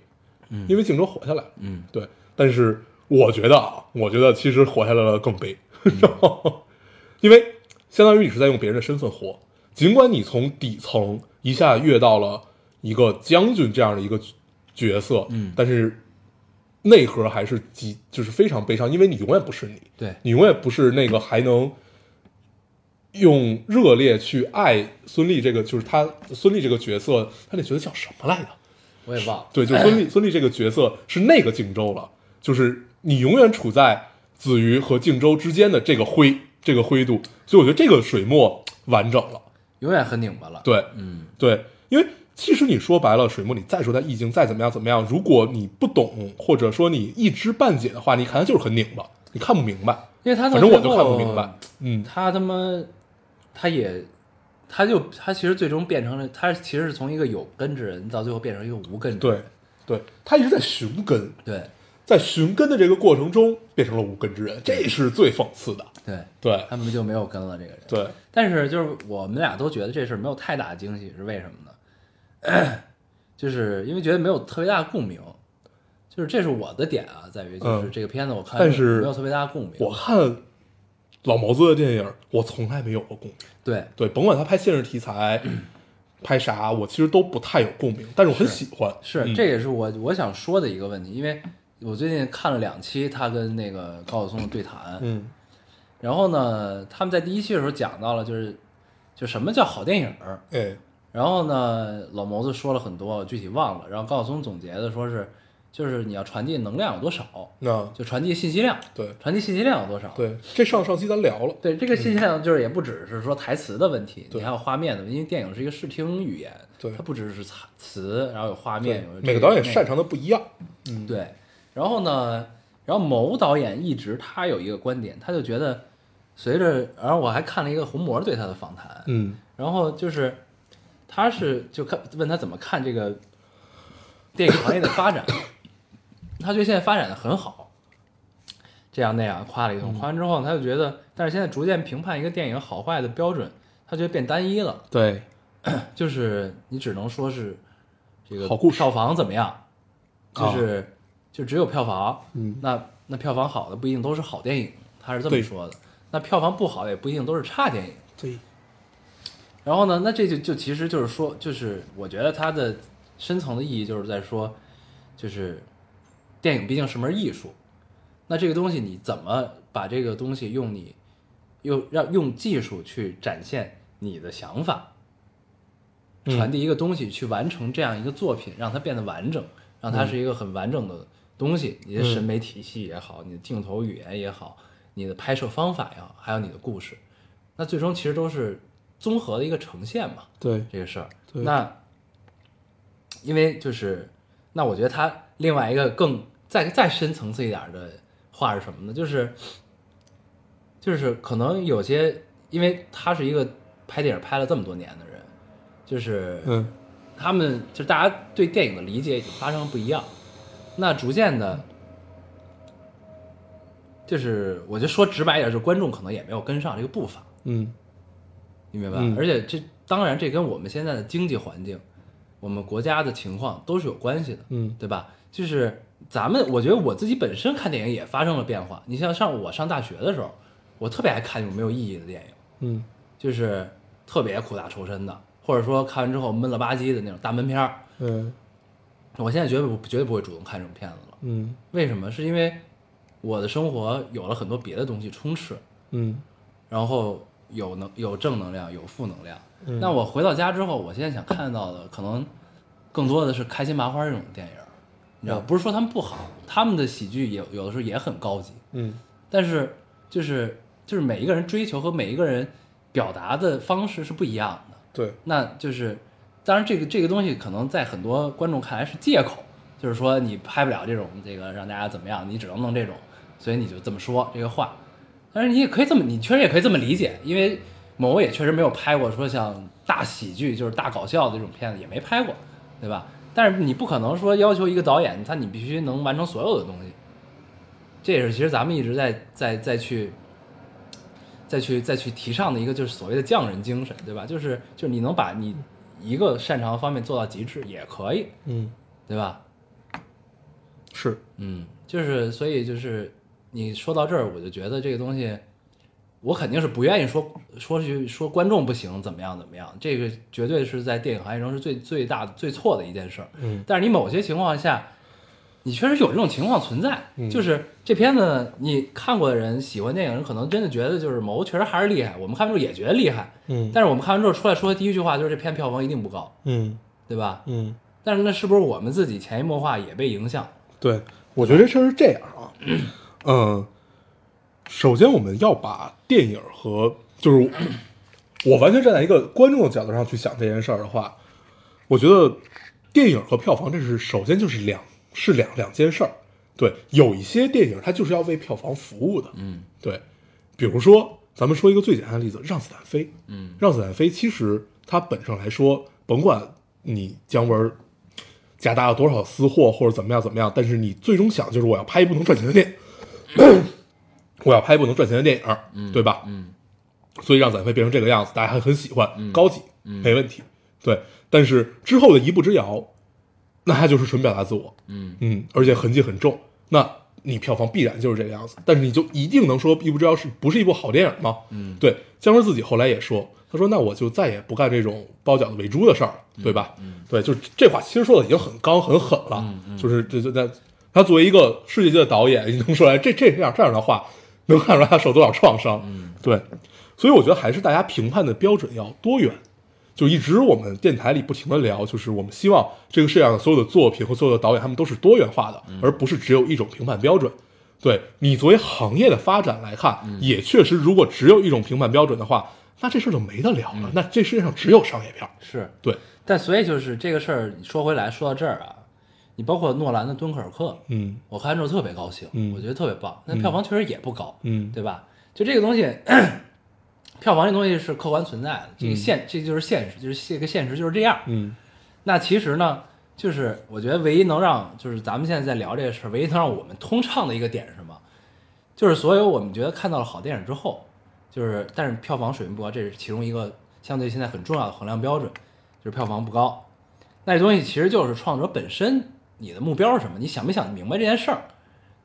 嗯因为靖州活下来了，嗯对，但是我觉得啊，我觉得其实活下来了更悲，然后因为相当于你是在用别人的身份活，尽管你从底层一下跃到了一个将军这样的一个角色，嗯但是内核还是极就是非常悲伤，因为你永远不是你，对，你永远不是那个还能用热烈去爱孙俪这个，就是他孙俪这个角色，他那角色叫什么来着？我也忘了，对，就孙俪，孙俪这个角色是那个靖州了，就是你永远处在子瑜和靖州之间的这个灰，这个灰度，所以我觉得这个水墨完整了。永远很拧巴了，，对，嗯，对，因为其实你说白了，水墨你再说他意境再怎么样怎么样，如果你不懂或者说你一知半解的话，你看它就是很拧巴，你看不明白。因为他到反正我就看不明白。嗯，他他妈，他也，他就他其实最终变成了，他其实是从一个有根之人到最后变成一个无根之对人，对，他一直在寻根，对在寻根的这个过程中变成了无根之人，这是最讽刺的。对，对他们就没有根了这个人，对，但是就是我们俩都觉得这事没有太大的惊喜，是为什么呢？就是因为觉得没有特别大的共鸣，就是这是我的点啊，在于就是嗯这个片子我看但是没有特别大的共鸣。我看老毛子的电影，我从来没有过共鸣。对对，甭管他拍现实题材，拍啥，我其实都不太有共鸣，但是我很喜欢。是，嗯这也是我我想说的一个问题，因为我最近看了两期他跟那个高晓松的对谈，嗯然后呢，他们在第一期的时候讲到了，就是就什么叫好电影儿，哎然后呢，老谋子说了很多，我具体忘了，然后高晓松总结的说是，就是你要传递能量有多少，那就传递信息量，对。传递信息量有多少，对，这上上期咱聊了。对，这个信息量就是也不只是说台词的问题，对。你还有画面的问题，因为电影是一个视听语言，对。它不只是词词，然后有画面，有每个导演擅长。长的不一样。嗯，对，然后呢，然后某导演一直他有一个观点，他就觉得随着，然后我还看了一个红魔对他的访谈，嗯。然后就是他是就看问他怎么看这个电影行业的发展，他觉得现在发展的很好，这样那样夸了一通，夸完之后他就觉得，但是现在逐渐评判一个电影好坏的标准，他觉得变单一了，对，就是你只能说是这个好故事。票房怎么样，就是、就只有票房，嗯。那那票房好的不一定都是好电影，他是这么对。说的。那票房不好的也不一定都是差电影。对，然后呢，那这就就其实就是说，就是我觉得它的深层的意义就是在说，就是电影毕竟是门艺术，那这个东西你怎么把这个东西用你又让用技术去展现你的想法，嗯传递一个东西，去完成这样一个作品，让它变得完整，让它是一个很完整的东西。你的审美体系也好，你的镜头语言也好，你的拍摄方法也好，还有你的故事，那最终其实都是综合的一个呈现嘛。对，这个事儿。对那因为就是，那我觉得他另外一个更再再深层次一点的话是什么呢？就是就是可能有些，因为他是一个拍电影拍了这么多年的人，就是嗯他们就大家对电影的理解已经发生了不一样，那逐渐的。就是，我就说直白一点，就是观众可能也没有跟上这个步伐，嗯你明白吧？嗯而且这当然这跟我们现在的经济环境、我们国家的情况都是有关系的，嗯对吧？就是咱们，我觉得我自己本身看电影也发生了变化。你像上我上大学的时候，我特别爱看那种没有意义的电影，嗯就是特别苦大仇深的，或者说看完之后闷了吧唧的那种大闷片儿。嗯我现在绝对不绝对不会主动看这种片子了。嗯为什么？是因为我的生活有了很多别的东西充斥，嗯然后有能有正能量，有负能量。嗯那我回到家之后，我现在想看到的可能更多的是开心麻花这种电影，你知道，嗯不是说他们不好，他们的喜剧也有的时候也很高级，嗯但是就是就是每一个人追求和每一个人表达的方式是不一样的。对，那就是，当然这个这个东西可能在很多观众看来是借口，就是说你拍不了这种这个让大家怎么样，你只能弄这种，所以你就这么说这个话。但是你也可以这么，你确实也可以这么理解，因为某也确实没有拍过说像大喜剧就是大搞笑的这种片子，也没拍过，对吧？但是你不可能说要求一个导演他你必须能完成所有的东西，这也是其实咱们一直在在在去再去再去提倡的一个就是所谓的匠人精神，对吧？就是就是你能把你一个擅长的方面做到极致也可以，嗯对吧？是，嗯，就是所以就是你说到这儿，我就觉得这个东西，我肯定是不愿意说说去说观众不行怎么样怎么样，这个绝对是在电影行业中是最最大最错的一件事儿。嗯但是你某些情况下，你确实有这种情况存在，嗯就是这片子你看过的人，喜欢电影人可能真的觉得就是某确实还是厉害，我们看完之后也觉得厉害，嗯但是我们看完之后出来说的第一句话就是这片票房一定不高，嗯对吧？嗯，但是那是不是我们自己潜移默化也被影响？对，我觉得这事儿是这样啊，嗯，首先我们要把电影和就是 我完全站在一个观众的角度上去想这件事儿的话，我觉得电影和票房这是首先就是两是两两件事儿。对，有一些电影它就是要为票房服务的，嗯对，比如说咱们说一个最简单的例子，《让子弹飞》。嗯让子弹飞其实它本身来说，甭管你姜文夹杂了多少私货或者怎么样怎么样，但是你最终想就是我要拍一部能赚钱的电影，我要拍一部能赚钱的电影，对吧？嗯所以让子弹飞变成这个样子，大家还很喜欢，嗯高级，嗯没问题。对，但是之后的一步之遥，那它就是纯表达自我，嗯嗯，而且痕迹很重，那你票房必然就是这个样子。但是你就一定能说《一步之遥》是不是一部好电影吗？嗯对，姜文自己后来也说，他说那我就再也不干这种包饺子喂猪的事儿了，对吧？嗯对，就是这话其实说的已经很刚很狠了，就是这就在他作为一个世界级的导演，你能说来这这样这样的话，能看出来他受多少创伤？嗯对，所以我觉得还是大家评判的标准要多元。就一直我们电台里不停的聊，就是我们希望这个世界上所有的作品和所有的导演，他们都是多元化的，而不是只有一种评判标准。对你作为行业的发展来看，也确实，如果只有一种评判标准的话，那这事儿就没得聊了。那这世界上只有商业片儿。是，对，但所以就是这个事儿，说回来说到这儿啊，你包括诺兰的《敦刻尔克》，嗯我看完之后特别高兴，嗯我觉得特别棒，那票房确实也不高，嗯对吧？就这个东西，票房这东西是客观存在的，这个嗯现、这就是现实，就是这个现实就是这样。嗯那其实呢，就是我觉得唯一能让，就是咱们现在在聊这个事儿，唯一能让我们通畅的一个点是什么？就是所有我们觉得看到了好电影之后，就是但是票房水平不高，这是其中一个相对现在很重要的衡量标准，就是票房不高。那这东西其实就是创作者本身你的目标是什么？你想没想明白这件事儿？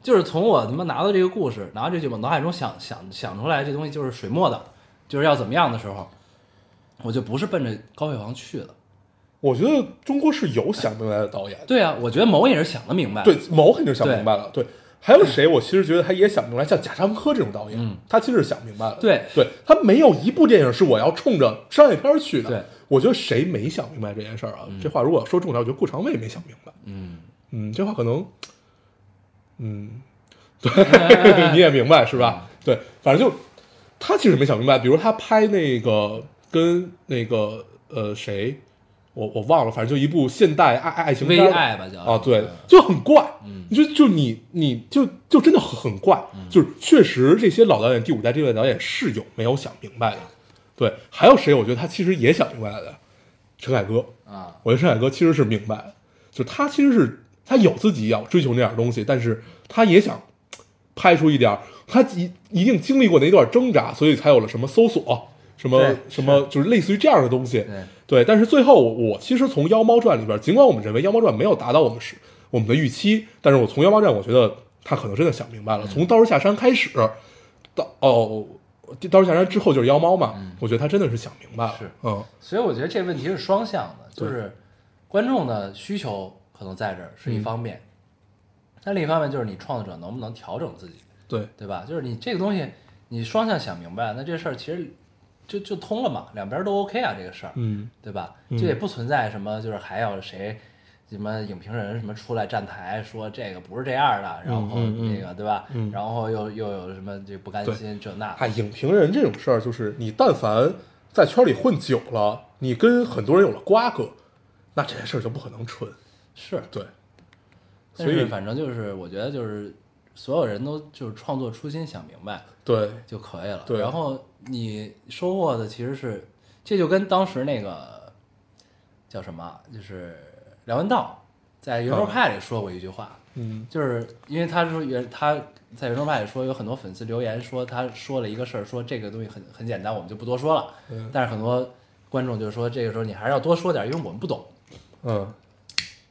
就是从我他妈拿到这个故事，拿到这句我脑海中想想想出来这东西就是水墨的，就是要怎么样的时候，我就不是奔着高票房去的。我觉得中国是有想明白的导演，对啊，我觉得某也是想得明白。对，某肯定想明白了，对，还有谁？我其实觉得他也想明白，像贾樟柯这种导演，嗯他其实是想明白了。对对，他没有一部电影是我要冲着商业片儿去的。对，我觉得谁没想明白这件事儿啊？这话如果说重点，我觉得顾长卫没想明白。嗯，嗯，这话可能，嗯，对，你也明白是吧？对，反正就他其实没想明白，比如他拍那个跟那个呃谁，我我忘了，反正就一部现代爱爱情微片儿。爱吧叫。啊，对嗯，就很怪，就就你你就就真的很很怪，就是确实这些老导演第五代这位导演是有没有想明白的，对，还有谁？我觉得他其实也想明白了的，陈凯歌，啊，我觉得陈凯歌其实是明白的，就他其实是他有自己要追求那点东西，但是他也想拍出一点，他一一定经历过那一段挣扎，所以才有了什么搜索，什么什么，就是类似于这样的东西。对对，但是最后我我其实从《妖猫传》里边，尽管我们认为《妖猫传》没有达到我们是我们的预期，但是我从《妖猫传》我觉得他可能真的想明白了，从《道士下山》开始到哦。刀士下山之后就是妖猫嘛，我觉得他真的是想明白了，是嗯，所以我觉得这问题是双向的，就是观众的需求可能在这儿是一方面，但另一方面就是你创作者能不能调整自己，对，对吧？就是你这个东西你双向想明白，那这事儿其实就就通了嘛，两边都 OK 啊，这个事儿，嗯对吧？嗯这也不存在什么，就是还要谁什么影评人什么出来站台说这个不是这样的，然后那个对吧？嗯然后又又有什么这不甘心这那哎，的，影评人这种事儿，就是你但凡在圈里混久了，你跟很多人有了瓜葛，那这件事儿就不可能纯。是，对，所以反正就是我觉得就是所有人都就是创作初心想明白对，就可以了。对然后你收获的其实是，这就跟当时那个叫什么，就是梁文道在圆桌派里说过一句话，嗯就是因为他说原他在圆桌派里说有很多粉丝留言说他说了一个事儿，说这个东西很很简单，我们就不多说了。嗯但是很多观众就说这个时候你还是要多说点，因为我们不懂。嗯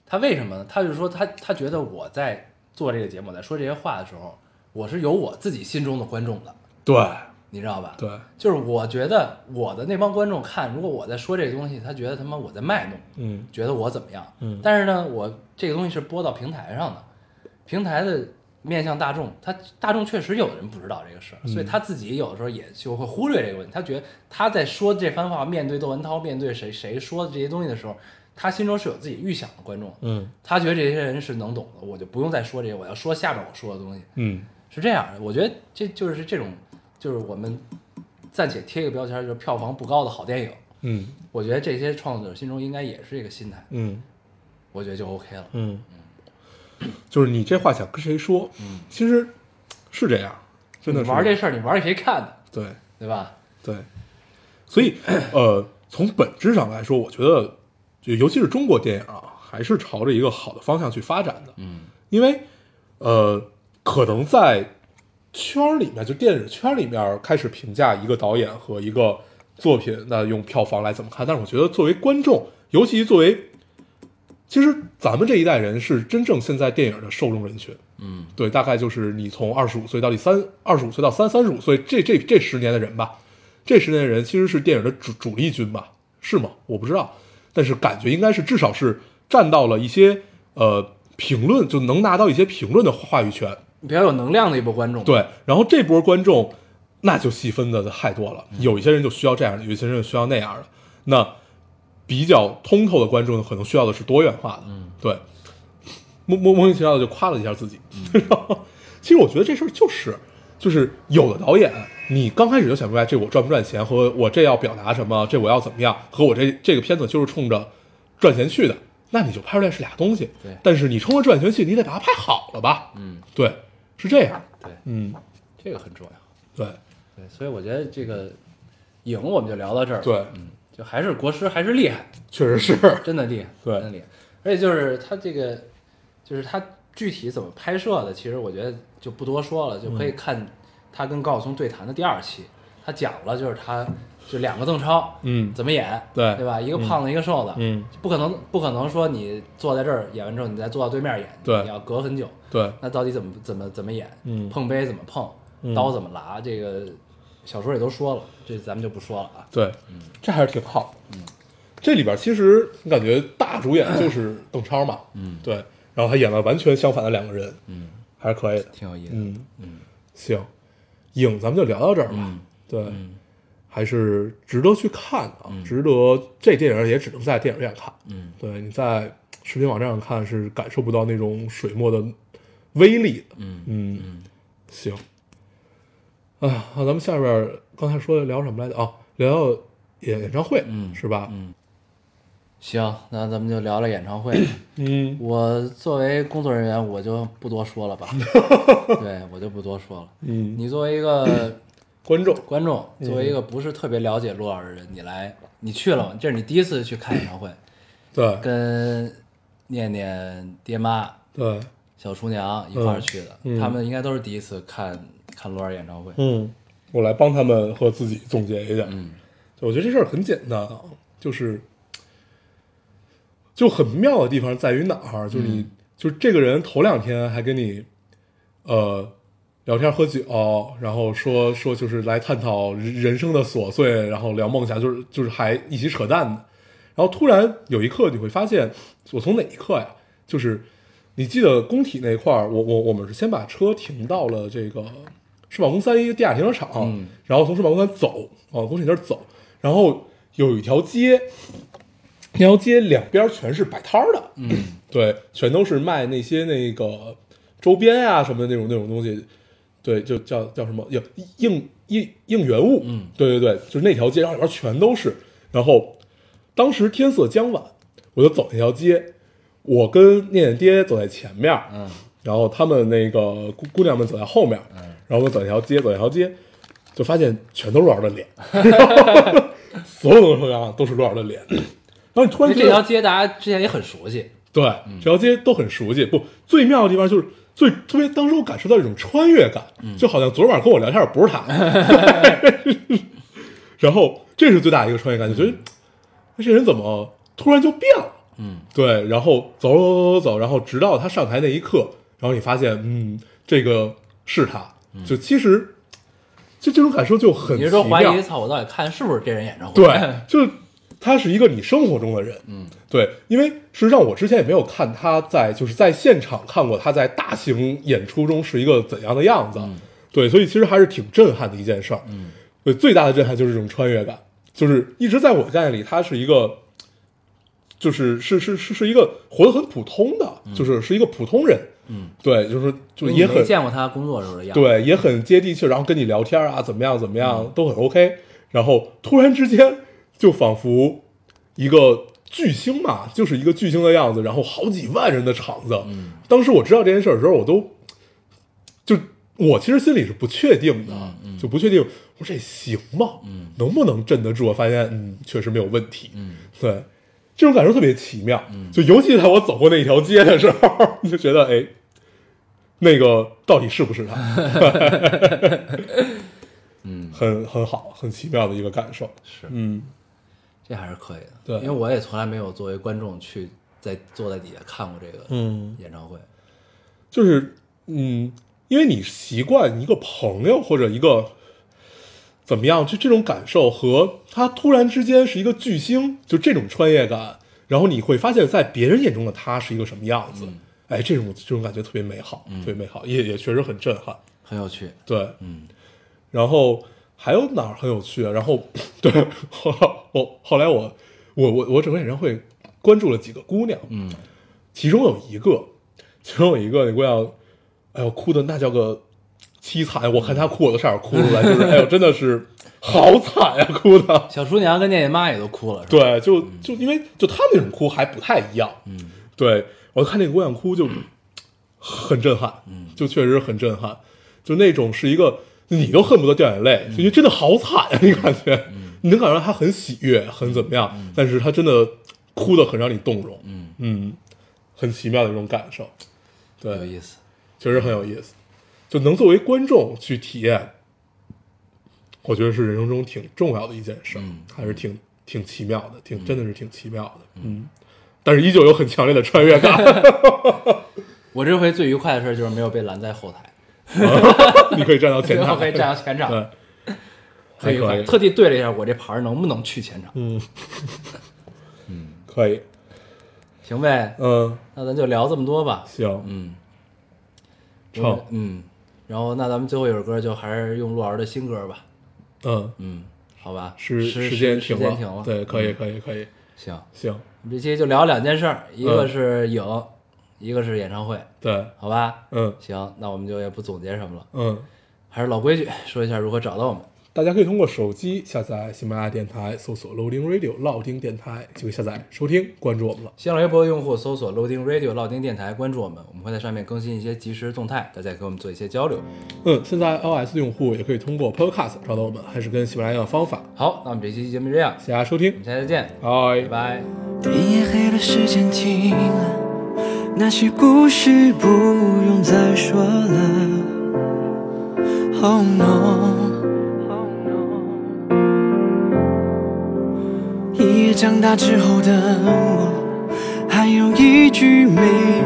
他为什么呢？他就说他他觉得我在做这个节目，在说这些话的时候，我是有我自己心中的观众的，对你知道吧？对，就是我觉得我的那帮观众看，如果我在说这个东西，他觉得他妈我在卖弄，嗯觉得我怎么样？嗯但是呢，我这个东西是播到平台上的，平台的面向大众，他大众确实有的人不知道这个事儿，所以他自己有的时候也就会忽略这个问题。他觉得他在说这番话，面对窦文涛，面对谁谁说的这些东西的时候，他心中是有自己预想的观众，嗯他觉得这些人是能懂的，我就不用再说这些，我要说下边我说的东西，嗯是这样的。我觉得这就是这种，就是我们暂且贴一个标签，就是票房不高的好电影。嗯我觉得这些创作者心中应该也是这个心态，嗯我觉得就 OK 了。嗯嗯，就是你这话想跟谁说？嗯，其实是这样，真的是玩这事儿，你玩给谁看的，对对吧？对，所以呃，从本质上来说，我觉得就尤其是中国电影啊，还是朝着一个好的方向去发展的。嗯因为呃，可能在圈里面，就电影圈里面开始评价一个导演和一个作品，那用票房来怎么看？但是我觉得作为观众，尤其作为，其实咱们这一代人是真正现在电影的受众人群。嗯对，大概就是你从二十五岁到第三二十五岁到三三十五岁这这这十年的人吧，这十年的人其实是电影的主主力军吧？是吗？我不知道，但是感觉应该是至少是占到了一些呃评论，就能拿到一些评论的话语权。比较有能量的一波观众。，对，然后这波观众那就细分的太多了，有一些人就需要这样的，有一些人就需要那样的。那比较通透的观众可能需要的是多元化的，嗯，对，莫莫莫名其妙的就夸了一下自己。其实我觉得这事儿就是，就是有的导演，你刚开始就想明白这我赚不赚钱，和我这要表达什么，这我要怎么样，和我这这个片子就是冲着赚钱去的，那你就拍出来是俩东西。对但是你冲着赚钱去，你得把它拍好了吧？嗯，对，是这样。对，嗯，这个很重要。对对，所以我觉得这个影我们就聊到这儿。对，嗯，就还是国师还是厉害，确实是。真的厉害，对真的厉害。而且就是他这个，就是他具体怎么拍摄的，其实我觉得就不多说了，就可以嗯看他跟高晓松对谈的第二期，他讲了就是他就两个邓超，嗯。怎么演，对。对吧？一个胖子，一个瘦子，嗯，不可能不可能说你坐在这儿演完之后，你再坐到对面演，对。你要隔很久。对，那到底怎么怎么怎么演？嗯。碰杯怎么碰？嗯。刀怎么拿？这个小说里都说了，这咱们就不说了啊。对，这还是挺好。嗯，这里边其实你感觉大主演就是邓超嘛，嗯。对，然后他演了完全相反的两个人，嗯，还是可以的。挺有意思。的。嗯。嗯。行，影咱们就聊到这儿吧。嗯。对，嗯还是值得去看的值得。这电影也只能在电影院看，嗯对，你在视频网站上看是感受不到那种水墨的威力的。嗯嗯，嗯行。啊，那，咱们下边刚才说聊什么来着？哦，聊聊演演唱会，嗯是吧？嗯，行，那咱们就聊聊演唱会。嗯我作为工作人员，我就不多说了吧。对我就不多说了。嗯，你作为一个观众，观众，作为一个不是特别了解陆老师的人，你来，你去了吗？这是你第一次去看演唱会，对。跟念念爹妈、对，小厨娘一块儿去的，他们应该都是第一次看看陆老师演唱会。嗯，我来帮他们和自己总结一下。嗯。我觉得这事儿很简单啊，就是就很妙的地方在于哪儿？就是你，就是这个人头两天还跟你，呃，聊天喝酒，然后说说就是来探讨人生的琐碎，然后聊梦想，就是就是还一起扯淡的。然后突然有一刻你会发现，我从哪一刻呀？就是你记得工体那块儿，我我我们是先把车停到了这个世贸公三一个地下停车场，嗯然后从世贸公三走往工体那儿走，然后有一条街，那条街两边全是摆摊儿的，嗯对，全都是卖那些那个周边啊什么的那种那种东西，对，就叫叫什么应应应应援物，嗯对对对，就是那条街，然后里边全都是。然后当时天色将晚，我就走那条街，我跟念念爹走在前面，嗯然后他们那个姑姑娘们走在后面，嗯然后我走一条街，走一条街，就发现全都是罗老师的脸，所有东西上都是罗老师的脸。然后你突然这条街大家之前也很熟悉。对，这条街都很熟悉。不，最妙的地方就是最特别，当时我感受到一种穿越感，就好像昨晚跟我聊天的不是他。然后这是最大的一个穿越感，就觉得哎这人怎么突然就变了？嗯对，然后走走走走走，然后直到他上台那一刻，然后你发现，嗯，这个是他。就其实，就这种感受就很你是说怀疑，操，我到底看是不是这人演唱会？对，就 是他是一个你生活中的人，嗯。对，因为事实上我之前也没有看他在就是在现场看过他在大型演出中是一个怎样的样子，对，所以其实还是挺震撼的一件事儿。嗯。对，最大的震撼就是这种穿越感，就是一直在我的概念里，他是一个，就是是是是是一个活得很普通的，就是是一个普通人，嗯，对，就是就也很见过他工作时候的样子。对，也很接地气，然后跟你聊天啊，怎么样怎么样都很 OK。然后突然之间，就仿佛一个巨星嘛，就是一个巨星的样子，然后好几万人的场子。嗯当时我知道这件事儿的时候，我都就我其实心里是不确定的，就不确定，我说这行吗？嗯能不能镇得住？我发现，嗯，确实没有问题。嗯对，这种感受特别奇妙。就尤其在我走过那一条街的时候，就觉得，哎，那个到底是不是他？嗯，很很好，很奇妙的一个感受。是，嗯，这还是可以的。对因为我也从来没有作为观众去在坐在底下看过这个嗯演唱会。就是，嗯，因为你习惯一个朋友或者一个怎么样，就这种感受和他突然之间是一个巨星，就这种穿越感，然后你会发现在别人眼中的他是一个什么样子。哎，这种这种感觉特别美好，特别美好，也也确实很震撼。很有趣。对，嗯然后还有哪儿很有趣啊？然后 对，后后后来我我我我整个演唱会关注了几个姑娘，嗯其中有一个，其中有一个那姑娘，哎呦，哭的那叫个凄惨，我看她哭我都差点哭出来，就是哎呦，真的是好惨呀、哭的。小厨娘跟念念妈也都哭了，对，就就因为就他们那种哭还不太一样，嗯对我看那个姑娘哭就很震撼，嗯就确实很震撼，就那种是一个你都恨不得掉眼泪，就觉得真的好惨啊！你感觉，你能感觉到他很喜悦，很怎么样，但是他真的哭的很让你动容，嗯，嗯，很奇妙的一种感受，对，有意思。确实很有意思，就能作为观众去体验，我觉得是人生中挺重要的一件事还是挺挺奇妙的，挺真的是挺奇妙的，嗯，但是依旧有很强烈的穿越感，我这回最愉快的事儿就是没有被拦在后台，你可以站到前场，我可以站到前场，对，很愉快。还可以特地对了一下我这牌儿能不能去前场，嗯，可以，行呗？嗯，那咱就聊这么多吧。行，嗯，成，嗯，然后那咱们最后一首歌就还是用陆老师的新歌吧，嗯，嗯，好吧，时时时间停时间停了，对，可以，嗯。可以，可以，行，行，这期就聊两件事儿，一个嗯。是影，一个是演唱会，对，好吧？嗯。行，那我们就也不总结什么了，嗯，还是老规矩，说一下如何找到我们。大家可以通过手机下载喜马拉雅电台，搜索 Loading Radio 老丁电台，就可以下载收听，关注我们了。新浪微博的用户搜索 Loading Radio 老丁电台，关注我们，我们会在上面更新一些即时动态，大家也跟我们做一些交流。嗯，现在 iOS 用户也可以通过 Podcast 找到我们，还是跟喜马拉雅一样的方法。好，那我们这期节目就这样，谢谢大家收听我，们下期再见，拜拜拜。天也黑了，时间停了，那些故事不用再说了。Oh no，长大之后的我，还有一句没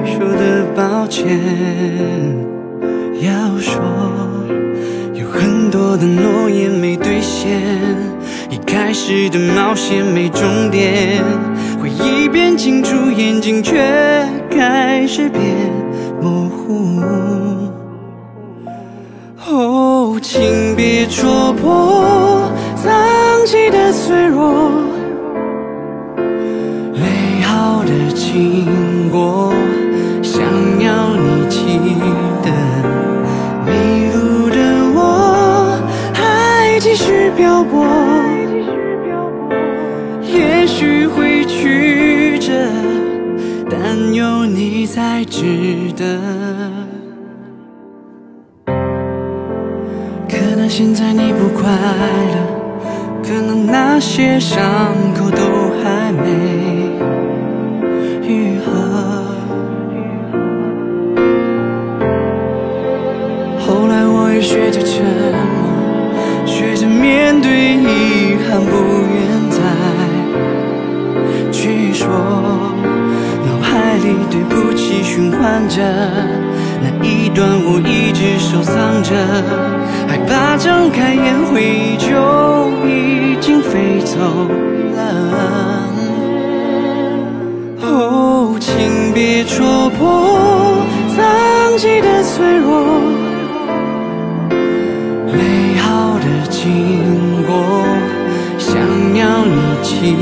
说的抱歉要说。有很多的诺言没兑现，一开始的冒险没终点，回忆变清楚，眼睛却开始变模糊。哦，请别戳破藏起的脆弱，才值得。可能现在你不快乐，可能那些伤口都还没愈合。后来我也学着沉默，学着面对遗憾，不愿再去说。对不起循环着，那一段我一直收藏着，害怕睁开眼，回忆就已经飞走了。哦，请别戳破藏起的脆弱。美好的经过，想要你记